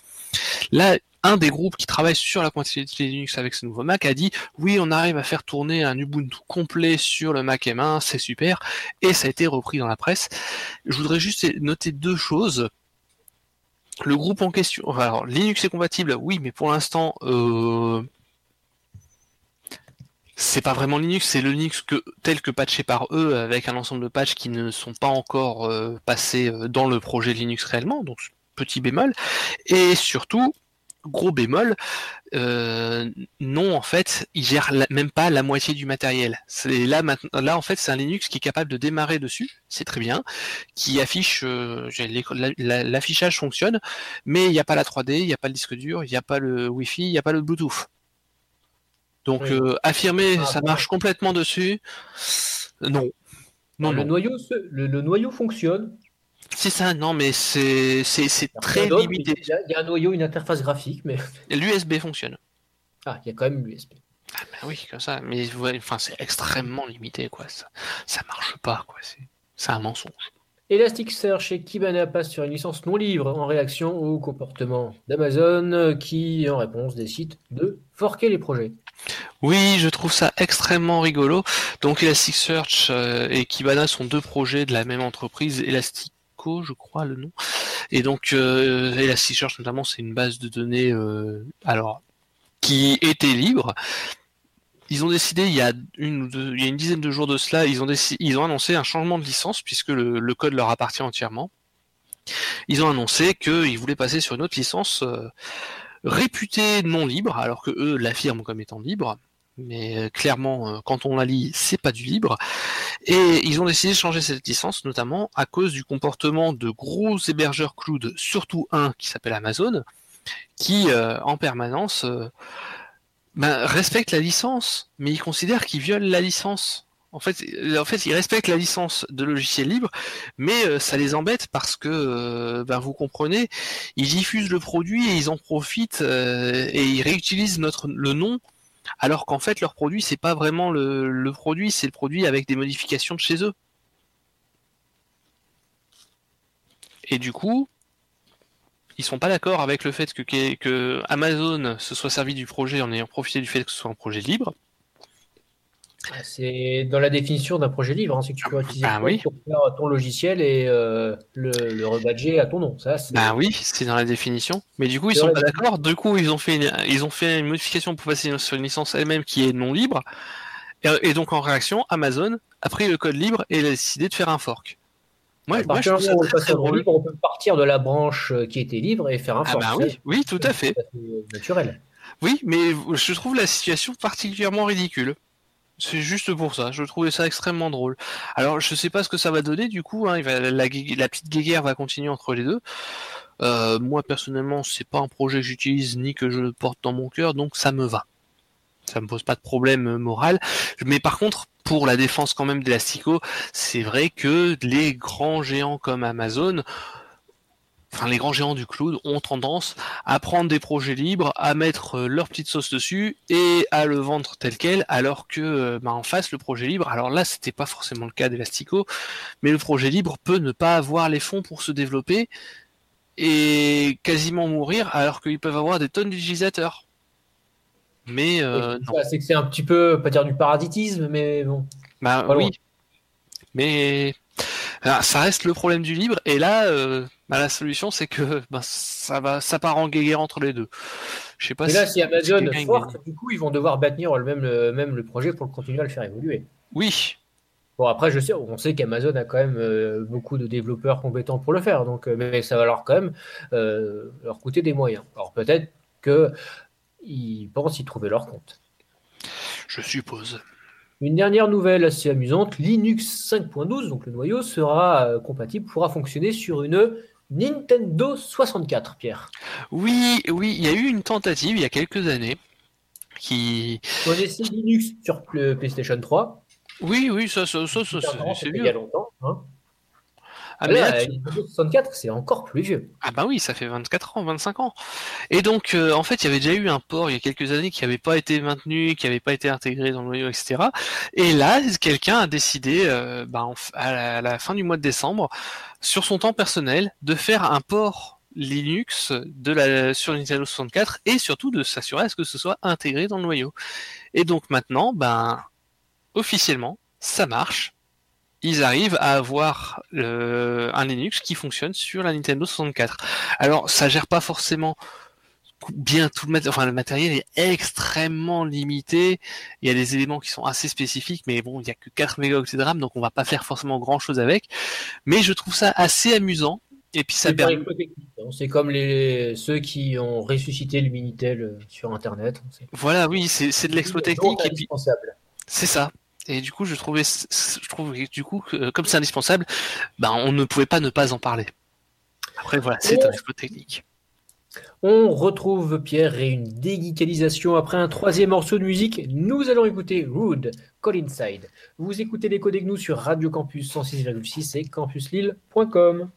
[SPEAKER 4] Là, un des groupes qui travaille sur la compatibilité Linux avec ce nouveau Mac a dit oui, on arrive à faire tourner un Ubuntu complet sur le Mac M1, c'est super, et ça a été repris dans la presse. Je voudrais juste noter deux choses. Le groupe en question, alors Linux est compatible, oui, mais pour l'instant, euh, c'est pas vraiment Linux, c'est le Linux tel que patché par eux, avec un ensemble de patchs qui ne sont pas encore euh, passés euh, dans le projet Linux réellement, petit bémol. Et surtout, gros bémol, euh, non, en fait, il gère même pas la moitié du matériel. C'est là, maintenant, là, en fait, c'est un Linux qui est capable de démarrer dessus, c'est très bien, qui affiche, l'affichage fonctionne, mais il n'y a pas la 3D, il n'y a pas le disque dur, il n'y a pas le Wi-Fi, il n'y a pas le Bluetooth. Donc euh, affirmer ah, ça marche complètement dessus, non.
[SPEAKER 3] Non, le, Noyau, le, noyau fonctionne.
[SPEAKER 4] C'est ça, non, mais c'est très limité.
[SPEAKER 3] Il y, a un noyau, une interface graphique, mais.
[SPEAKER 4] L'USB fonctionne.
[SPEAKER 3] Ah, il y a quand même l'USB.
[SPEAKER 4] Ah ben oui, comme ça, mais enfin, c'est extrêmement limité, quoi. Ça, ça marche pas, quoi. C'est un mensonge.
[SPEAKER 3] Elasticsearch et Kibana passent sur une licence non libre en réaction au comportement d'Amazon qui, en réponse, décide de forquer les projets.
[SPEAKER 4] Oui, je trouve ça extrêmement rigolo. Donc Elasticsearch euh, et Kibana sont deux projets de la même entreprise, Je crois le nom. Et donc euh, Elasticsearch notamment, c'est une base de données euh, alors qui était libre. Ils ont décidé il y a une dizaine de jours de cela, ils ont ils ont annoncé un changement de licence puisque le, code leur appartient entièrement. Ils ont annoncé qu'ils voulaient passer sur une autre licence réputée non libre, alors que eux l'affirment comme étant libre mais euh, clairement, euh, quand on la lit, c'est pas du libre. Et ils ont décidé de changer cette licence, notamment à cause du comportement de gros hébergeurs cloud, surtout un qui s'appelle Amazon, qui euh, en permanence ben, respecte la licence, mais ils considèrent qu'ils violent la licence. En fait, en fait, ils respectent la licence de logiciel libre, mais ça les embête parce que, ben, vous comprenez, ils diffusent le produit et ils en profitent et ils réutilisent notre le nom alors qu'en fait leur produit c'est pas vraiment le, produit, c'est le produit avec des modifications de chez eux. Et du coup, ils sont pas d'accord avec le fait que, que, Amazon se soit servi du projet en ayant profité du fait que ce soit un projet libre.
[SPEAKER 3] Ah, c'est dans la définition d'un projet libre, hein, c'est que tu peux utiliser pour faire ton logiciel et euh, le, le rebadger à ton nom. Ça,
[SPEAKER 4] bah oui, c'est dans la définition. Mais du coup, ils sont pas d'accord. Du coup, ils ont fait une, ils ont fait une modification pour passer sur une licence elle-même qui est non libre. Et, donc en réaction, Amazon a pris le code libre et a décidé de faire un fork.
[SPEAKER 3] Moi, moi je libre, on peut partir de la branche euh, qui était libre et faire un
[SPEAKER 4] ah
[SPEAKER 3] fork.
[SPEAKER 4] bah oui, oui, tout à fait.
[SPEAKER 3] Naturel.
[SPEAKER 4] Oui, mais je trouve la situation particulièrement ridicule. C'est juste pour ça. Je trouvais ça extrêmement drôle. Alors, je sais pas ce que ça va donner du coup. Hein. la, petite guéguerre va continuer entre les deux. Euh, moi personnellement, c'est pas un projet que j'utilise ni que je porte dans mon cœur, donc ça me va. Ça me pose pas de problème moral. Mais par contre, pour la défense quand même d'Elastico, c'est vrai que les grands géants comme Amazon enfin les grands géants du cloud ont tendance à prendre des projets libres, à mettre euh, leur petite sauce dessus et à le vendre tel quel, alors que euh, bah, en face le projet libre, alors là c'était pas forcément le cas d'Elastico, mais le projet libre peut ne pas avoir les fonds pour se développer et quasiment mourir alors qu'ils peuvent avoir des tonnes d'utilisateurs. Mais euh,
[SPEAKER 3] c'est que c'est un petit peu pas dire du paraditisme, mais bon.
[SPEAKER 4] Bah oui. Mais ça reste le problème du libre et là bah, la solution, c'est que bah, ça va, ça part en guéguerre entre les deux. Je sais pas.
[SPEAKER 3] Et là, si, Amazon force, du coup, ils vont devoir bâtir le même, le, même le projet pour continuer à le faire évoluer.
[SPEAKER 4] Oui.
[SPEAKER 3] Bon, après, je sais, on sait qu'Amazon a quand même euh, beaucoup de développeurs compétents pour le faire, donc, euh, mais ça va leur quand même euh, leur coûter des moyens. Alors peut-être qu'ils pensent y trouver leur compte.
[SPEAKER 4] Je suppose.
[SPEAKER 3] Une dernière nouvelle assez amusante, Linux 5.12, donc le noyau, sera compatible, pourra fonctionner sur une Nintendo 64, Pierre.
[SPEAKER 4] Oui, oui, il y a eu une tentative il y a quelques années qui.
[SPEAKER 3] Connaissez Linux sur le PlayStation 3
[SPEAKER 4] Oui, oui, ça, ça, ça, c'est
[SPEAKER 3] Il y a longtemps. Hein. Ah, 64, c'est encore plus vieux.
[SPEAKER 4] Ah bah oui, ça fait 24 ans, 25 ans. Et donc, euh, en fait, il y avait déjà eu un port il y a quelques années qui n'avait pas été maintenu, qui n'avait pas été intégré dans le noyau, etc. Et là, quelqu'un a décidé, euh, bah, à, la, fin du mois de décembre, sur son temps personnel, de faire un port Linux de la, sur Nintendo 64 et surtout de s'assurer à ce que ce soit intégré dans le noyau. Et donc maintenant, ben, officiellement, ça marche. Ils arrivent à avoir le, un Linux qui fonctionne sur la Nintendo 64. Alors, ça gère pas forcément bien tout le matériel, enfin le matériel est extrêmement limité. Il y a des éléments qui sont assez spécifiques, mais bon, il y a que 4 mégaoctets de RAM, donc on va pas faire forcément grand chose avec. Mais je trouve ça assez amusant. Et puis ça
[SPEAKER 6] C'est
[SPEAKER 4] permet.
[SPEAKER 6] comme les, ceux qui ont ressuscité le Minitel euh, sur Internet.
[SPEAKER 4] Voilà, oui, c'est de l'explo technique c'est ça. Et du coup, je trouvais, je trouve du coup, que, comme c'est indispensable, ben on ne pouvait pas ne pas en parler. Après, voilà, c'est un explo technique.
[SPEAKER 6] On retrouve Pierre et une déguicalisation après un troisième morceau de musique. Nous allons écouter Rude, Call Inside. Vous écoutez les codes nous sur Radio Campus 106,6 et campuslille.com.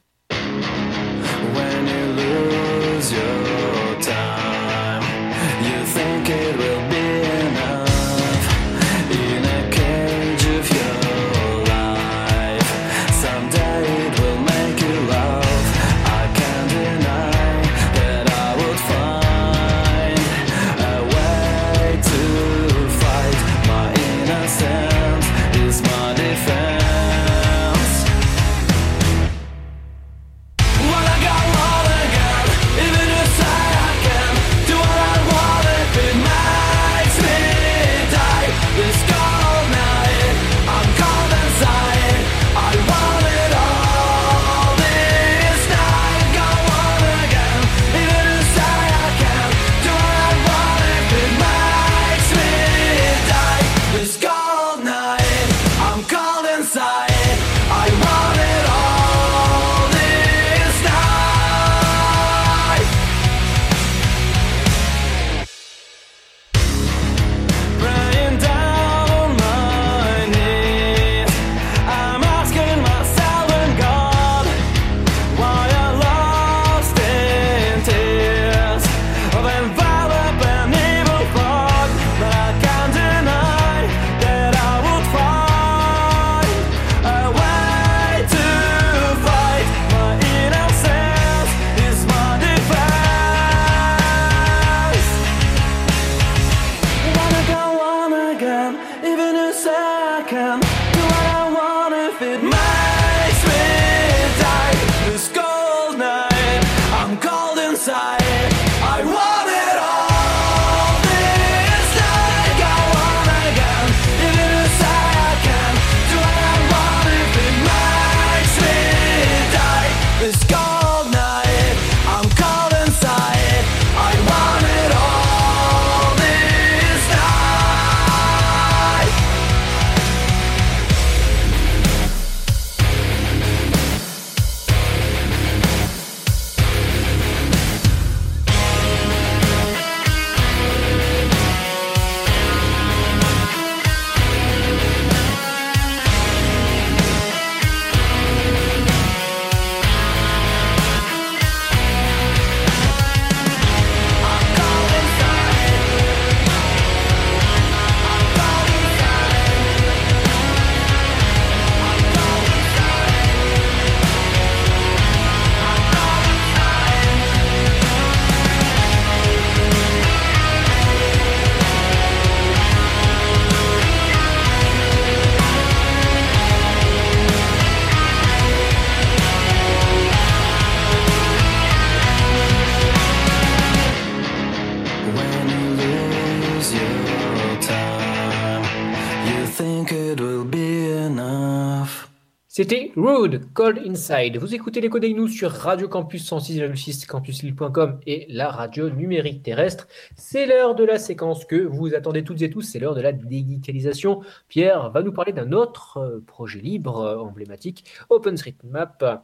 [SPEAKER 6] C'était Rude, Cold Inside. Vous écoutez les codes nous sur Radio Campus 106,6 campuslille.com et la radio numérique terrestre. C'est l'heure de la séquence que vous attendez toutes et tous. C'est l'heure de la déguicalisation. Pierre va nous parler d'un autre euh, projet libre euh, emblématique, OpenStreetMap,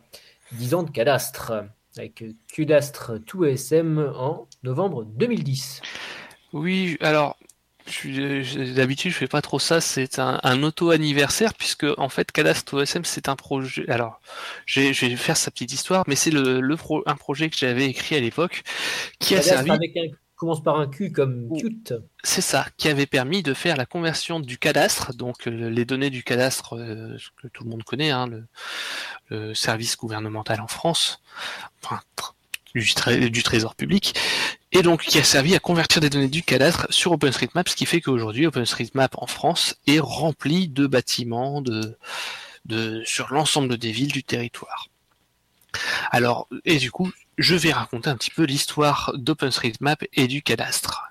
[SPEAKER 6] 10 ans de cadastre, avec Qdastre 2SM en novembre 2010.
[SPEAKER 4] Oui, alors d'habitude je fais pas trop ça. C'est un, un auto-anniversaire puisque en fait Cadastre OSM c'est un projet. Alors je vais, faire sa petite histoire, mais c'est le, le pro- un projet que j'avais écrit à l'époque qui a servi.
[SPEAKER 6] avec un, commence par un Q comme cute.
[SPEAKER 4] C'est ça, qui avait permis de faire la conversion du cadastre, donc euh, les données du cadastre euh, que tout le monde connaît, hein, le, le service gouvernemental en France, enfin, du, tré- du trésor public, et donc qui a servi à convertir des données du cadastre sur OpenStreetMap, ce qui fait qu'aujourd'hui OpenStreetMap en France est rempli de bâtiments de, sur l'ensemble des villes du territoire. Alors, et du coup, je vais raconter un petit peu l'histoire d'OpenStreetMap et du cadastre,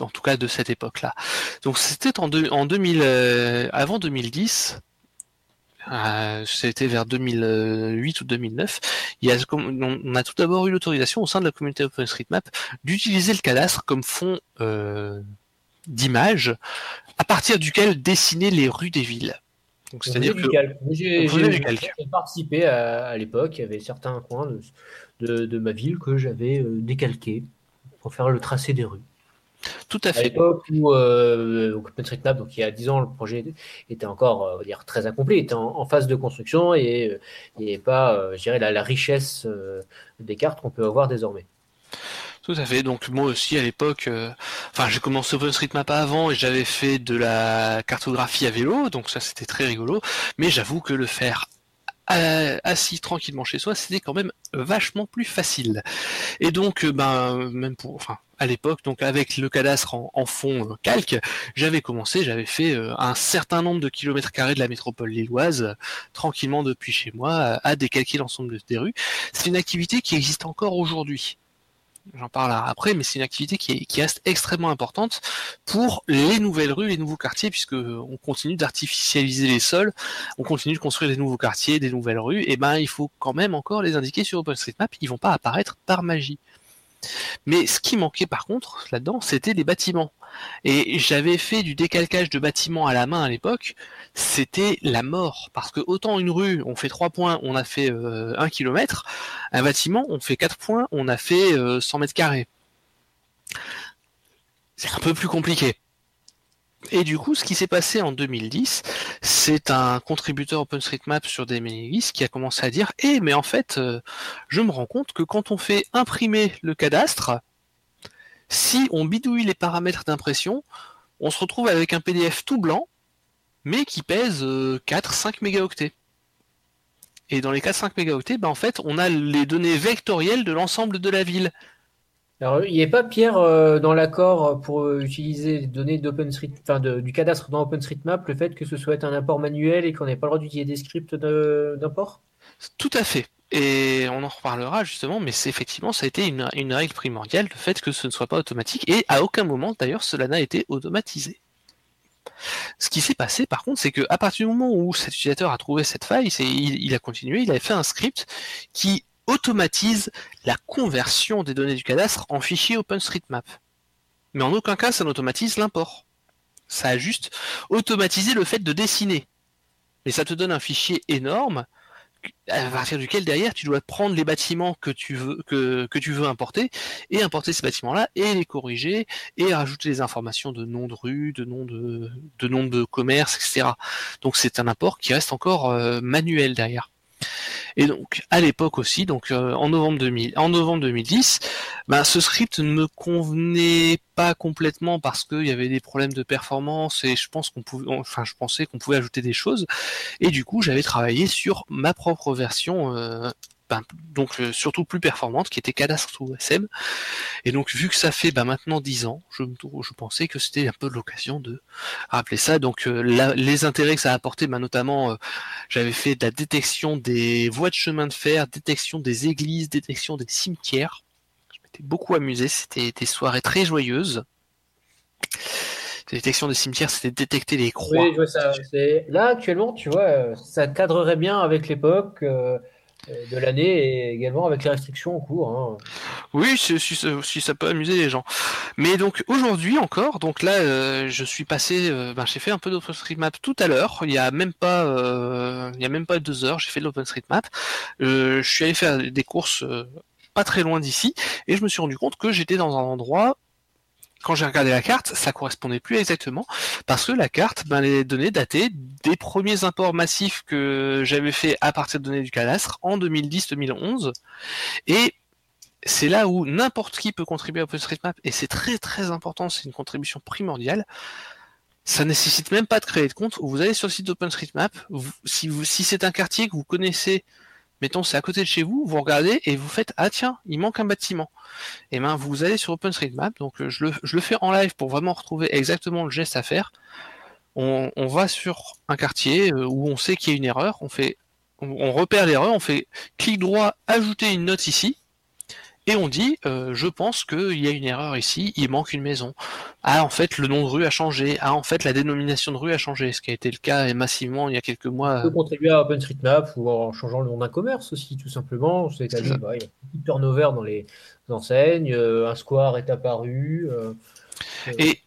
[SPEAKER 4] en tout cas de cette époque-là. Donc c'était en, en 2000, euh, avant 2010, euh, c'était vers 2008 ou 2009, il y a, on a tout d'abord eu l'autorisation au sein de la communauté OpenStreetMap d'utiliser le cadastre comme fond euh, d'image à partir duquel dessiner les rues des villes. Donc c'est-à-dire que
[SPEAKER 3] J'ai participé à, à l'époque. Il y avait certains coins de, de, de ma ville que j'avais euh, décalqués pour faire le tracé des rues.
[SPEAKER 4] Tout à
[SPEAKER 3] À
[SPEAKER 4] fait.
[SPEAKER 3] l'époque où euh, OpenStreetMap, donc il y a 10 ans, le projet était encore euh, on va dire, très incomplet, était en, en phase de construction et il n'y avait pas, euh, je dirais, la, la richesse euh, des cartes qu'on peut avoir désormais.
[SPEAKER 4] Tout à fait. Donc moi aussi à l'époque, euh, enfin j'ai commencé OpenStreetMap avant et j'avais fait de la cartographie à vélo, donc ça c'était très rigolo. Mais j'avoue que le faire assis tranquillement chez soi, c'était quand même vachement plus facile. Et donc euh, ben même pour, enfin à l'époque, donc avec le cadastre en, fond euh, calque, j'avais commencé, j'avais fait euh, un certain nombre de kilomètres carrés de la métropole lilloise tranquillement depuis chez moi à, décalquer l'ensemble de- des rues. C'est une activité qui existe encore aujourd'hui j'en parlerai après, mais c'est une activité qui, qui reste extrêmement importante pour les nouvelles rues, les nouveaux quartiers, puisque on continue d'artificialiser les sols, on continue de construire des nouveaux quartiers, des nouvelles rues, et ben il faut quand même encore les indiquer sur OpenStreetMap, ils vont pas apparaître par magie. Mais ce qui manquait par contre là-dedans, c'était les bâtiments. Et j'avais fait du décalcage de bâtiments à la main à l'époque, c'était la mort. Parce que autant une rue, on fait 3 points, on a fait euh, 1 km, un bâtiment, on fait 4 points, on a fait euh, 100 mètres carrés. C'est un peu plus compliqué. Et du coup, ce qui s'est passé en 2010, c'est un contributeur OpenStreetMap sur DMX qui a commencé à dire Eh, mais en fait, euh, je me rends compte que quand on fait imprimer le cadastre, si on bidouille les paramètres d'impression, on se retrouve avec un PDF tout blanc, mais qui pèse 4-5 mégaoctets. Et dans les 4-5 mégaoctets, ben en fait, on a les données vectorielles de l'ensemble de la ville.
[SPEAKER 3] Alors, il n'y a pas Pierre euh, dans l'accord pour utiliser les données d'OpenStreet, enfin du cadastre dans OpenStreetMap, le fait que ce soit un import manuel et qu'on n'ait pas le droit d'utiliser des scripts d'import?
[SPEAKER 4] Tout à fait. Et on en reparlera justement, mais c'est effectivement, ça a été une, règle primordiale, le fait que ce ne soit pas automatique, et à aucun moment d'ailleurs cela n'a été automatisé. Ce qui s'est passé par contre, c'est qu'à partir du moment où cet utilisateur a trouvé cette faille, il, il a continué, il avait fait un script qui automatise la conversion des données du cadastre en fichier OpenStreetMap. Mais en aucun cas ça n'automatise l'import. Ça a juste automatisé le fait de dessiner. Et ça te donne un fichier énorme à partir duquel derrière tu dois prendre les bâtiments que tu veux que, tu veux importer et importer ces bâtiments là et les corriger et rajouter des informations de nom de rue, de nom de, de commerce, etc. Donc c'est un import qui reste encore euh, manuel derrière. Et donc à l'époque aussi, donc euh, en novembre 2000, en novembre 2010, ben, ce script ne me convenait pas complètement parce qu'il y avait des problèmes de performance et je pense pouvait, pensais qu'on pouvait ajouter des choses. Et du coup, j'avais travaillé sur ma propre version, euh, ben, donc euh, surtout plus performante, qui était Cadastre OSM. Et donc, vu que ça fait ben, maintenant 10 ans, je, je pensais que c'était un peu l'occasion de rappeler ça. Donc, euh, les intérêts que ça a apporté, ben, notamment, euh, j'avais fait de la détection des voies de chemin de fer, détection des églises, détection des cimetières. Je m'étais beaucoup amusé, c'était des soirées très joyeuses. La détection des cimetières, c'était détecter les croix.
[SPEAKER 3] Là, actuellement, tu vois, euh, ça cadrerait bien avec l'époque de l'année et également avec les restrictions en cours. hein.
[SPEAKER 4] Oui, si, ça- peut amuser les gens. Mais donc aujourd'hui encore, donc là, euh, je suis passé, euh, ben, j'ai fait un peu d'OpenStreetMap tout à l'heure. Il y a même pas, euh, il y a même pas deux heures, j'ai fait de l'OpenStreetMap. Euh, je suis allé faire des courses euh, pas très loin d'ici et je me suis rendu compte que j'étais dans un endroit. Quand j'ai regardé la carte, ça correspondait plus exactement parce que la carte, ben, les données dataient des premiers imports massifs que j'avais fait à partir de données du cadastre en 2010-2011 et c'est là où n'importe qui peut contribuer à OpenStreetMap et c'est très très important, c'est une contribution primordiale. Ça nécessite même pas de créer de compte. Vous allez sur le site d'OpenStreetMap. si si c'est un quartier que vous connaissez mettons c'est à côté de chez vous, vous regardez et vous faites ah tiens, il manque un bâtiment. Et ben vous allez sur OpenStreetMap, donc je le, je le fais en live pour vraiment retrouver exactement le geste à faire. On, on va sur un quartier euh, où on sait qu'il y a une erreur, on fait on, on repère l'erreur, on fait clic droit, ajouter une note ici, et on dit euh, je pense qu'il y a une erreur ici, il manque une maison. Ah en fait le nom de rue a changé, ah en fait la dénomination de rue a changé, ce qui a été le cas massivement il y a quelques mois.
[SPEAKER 3] On peut contribuer à OpenStreetMap ou en changeant le nom d'un commerce aussi, tout simplement.
[SPEAKER 4] C'est
[SPEAKER 3] C'est-à-dire, bah, il y a beaucoup de turnover dans les enseignes, euh, un square est apparu. euh,
[SPEAKER 4] Et,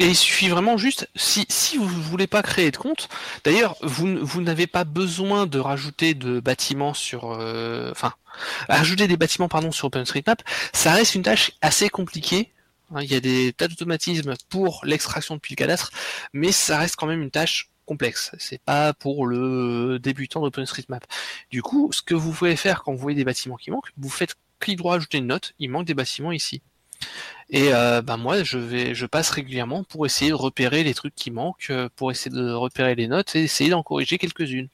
[SPEAKER 4] et il suffit vraiment juste, si, si vous ne voulez pas créer de compte, d'ailleurs, vous, vous n'avez pas besoin de rajouter de bâtiments sur... euh, Enfin, rajouter des bâtiments pardon, sur OpenStreetMap, ça reste une tâche assez compliquée. hein, Il y a des tas d'automatismes pour l'extraction depuis le cadastre, mais ça reste quand même une tâche complexe. C'est pas pour le débutant d'OpenStreetMap. Du coup, ce que vous pouvez faire quand vous voyez des bâtiments qui manquent, vous faites clic droit, ajouter une note, il manque des bâtiments ici. Et euh, ben moi, je vais, je passe régulièrement pour essayer de repérer les trucs qui manquent, euh, pour essayer de repérer les notes et essayer d'en corriger quelques-unes.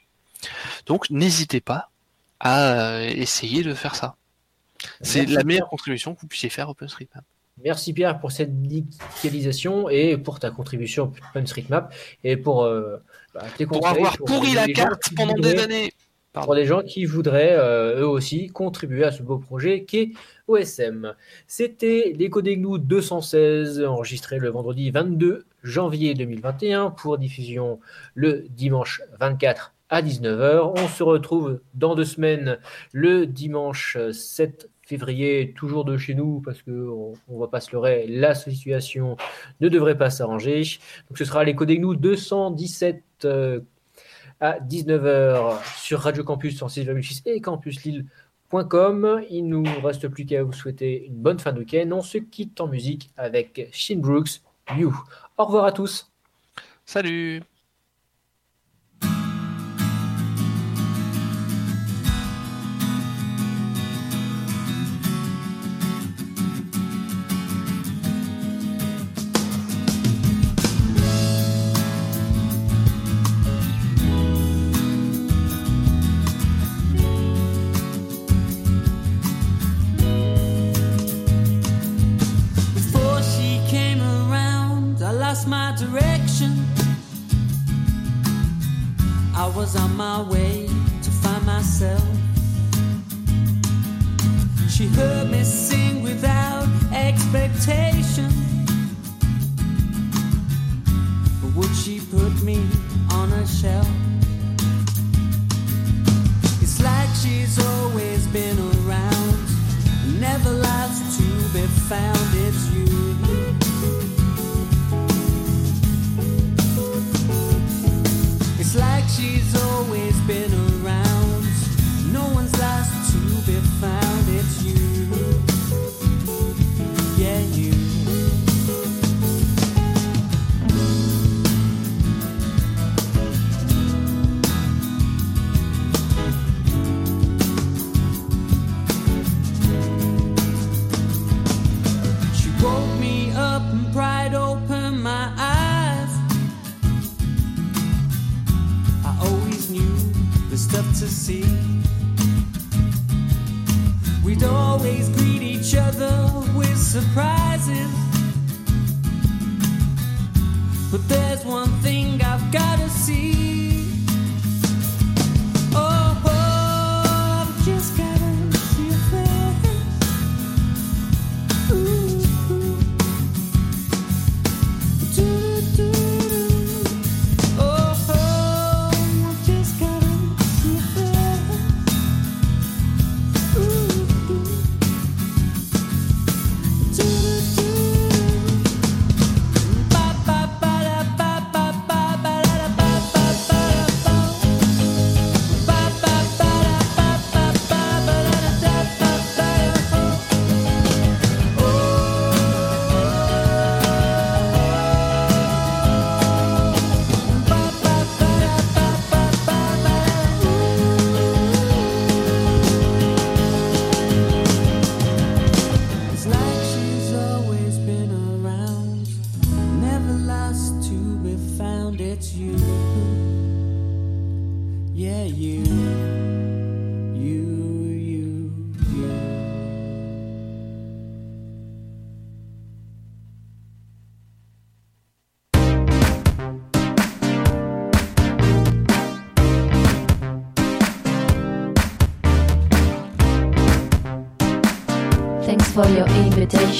[SPEAKER 4] Donc, n'hésitez pas à euh, essayer de faire ça. C'est la meilleure contribution que vous puissiez faire OpenStreetMap.
[SPEAKER 3] Merci Pierre pour cette digitalisation et pour ta contribution à OpenStreetMap et pour euh, bah, tes
[SPEAKER 4] Pour avoir
[SPEAKER 3] pour
[SPEAKER 4] pourri la carte pendant des
[SPEAKER 3] voudraient- Pour les gens qui voudraient euh, eux aussi contribuer à ce beau projet qu'est OSM. C'était l'écho des gnous 216 enregistré le vendredi 22 janvier 2021 pour diffusion le dimanche 24 à 19h. On se retrouve dans deux semaines le dimanche 7 février, toujours de chez nous, parce que on, va pas se leurrer, la situation ne devrait pas s'arranger. Donc ce sera l'écho des gnous 217 euh, à 19h sur Radio Campus 106,6 et campuslille.com. Il nous reste plus qu'à vous souhaiter une bonne fin de week-end. On se quitte en musique avec Shin Brooks, You. Au revoir à tous.
[SPEAKER 4] Salut
[SPEAKER 7] on my way to find myself. She heard me sing without expectation. But would she put me on a shelf?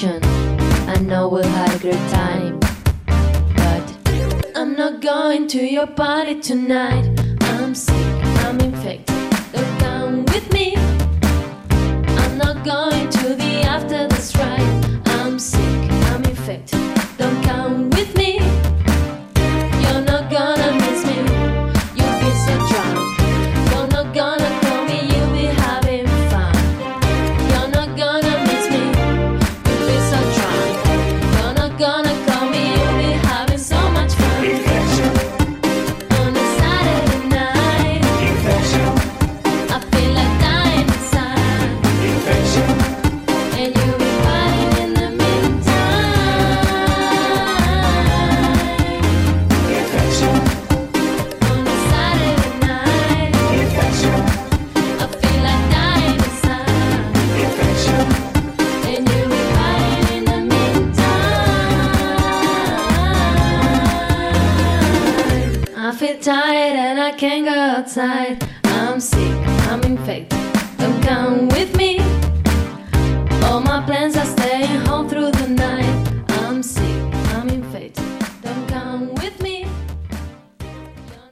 [SPEAKER 7] I
[SPEAKER 8] know we'll have a great time. But I'm not going to your party tonight. I'm sick, I'm infected. Don't come with me. I'm not going.